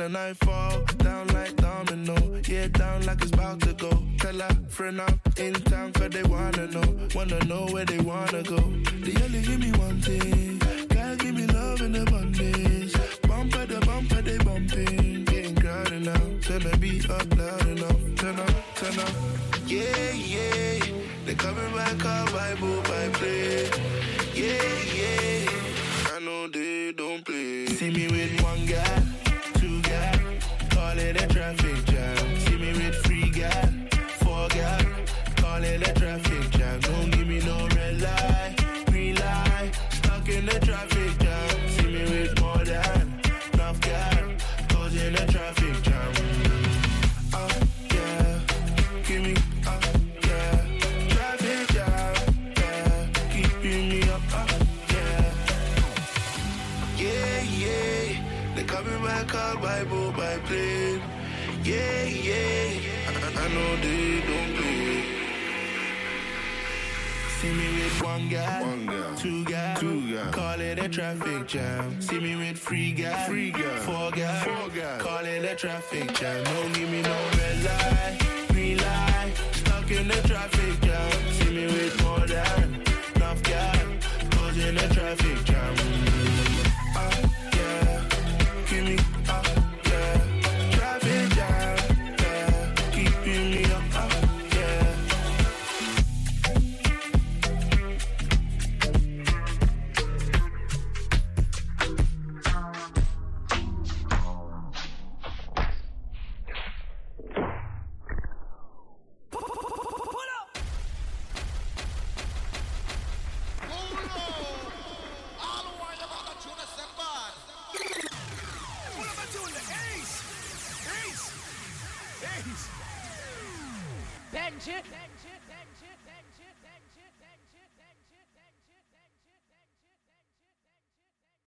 Starts when the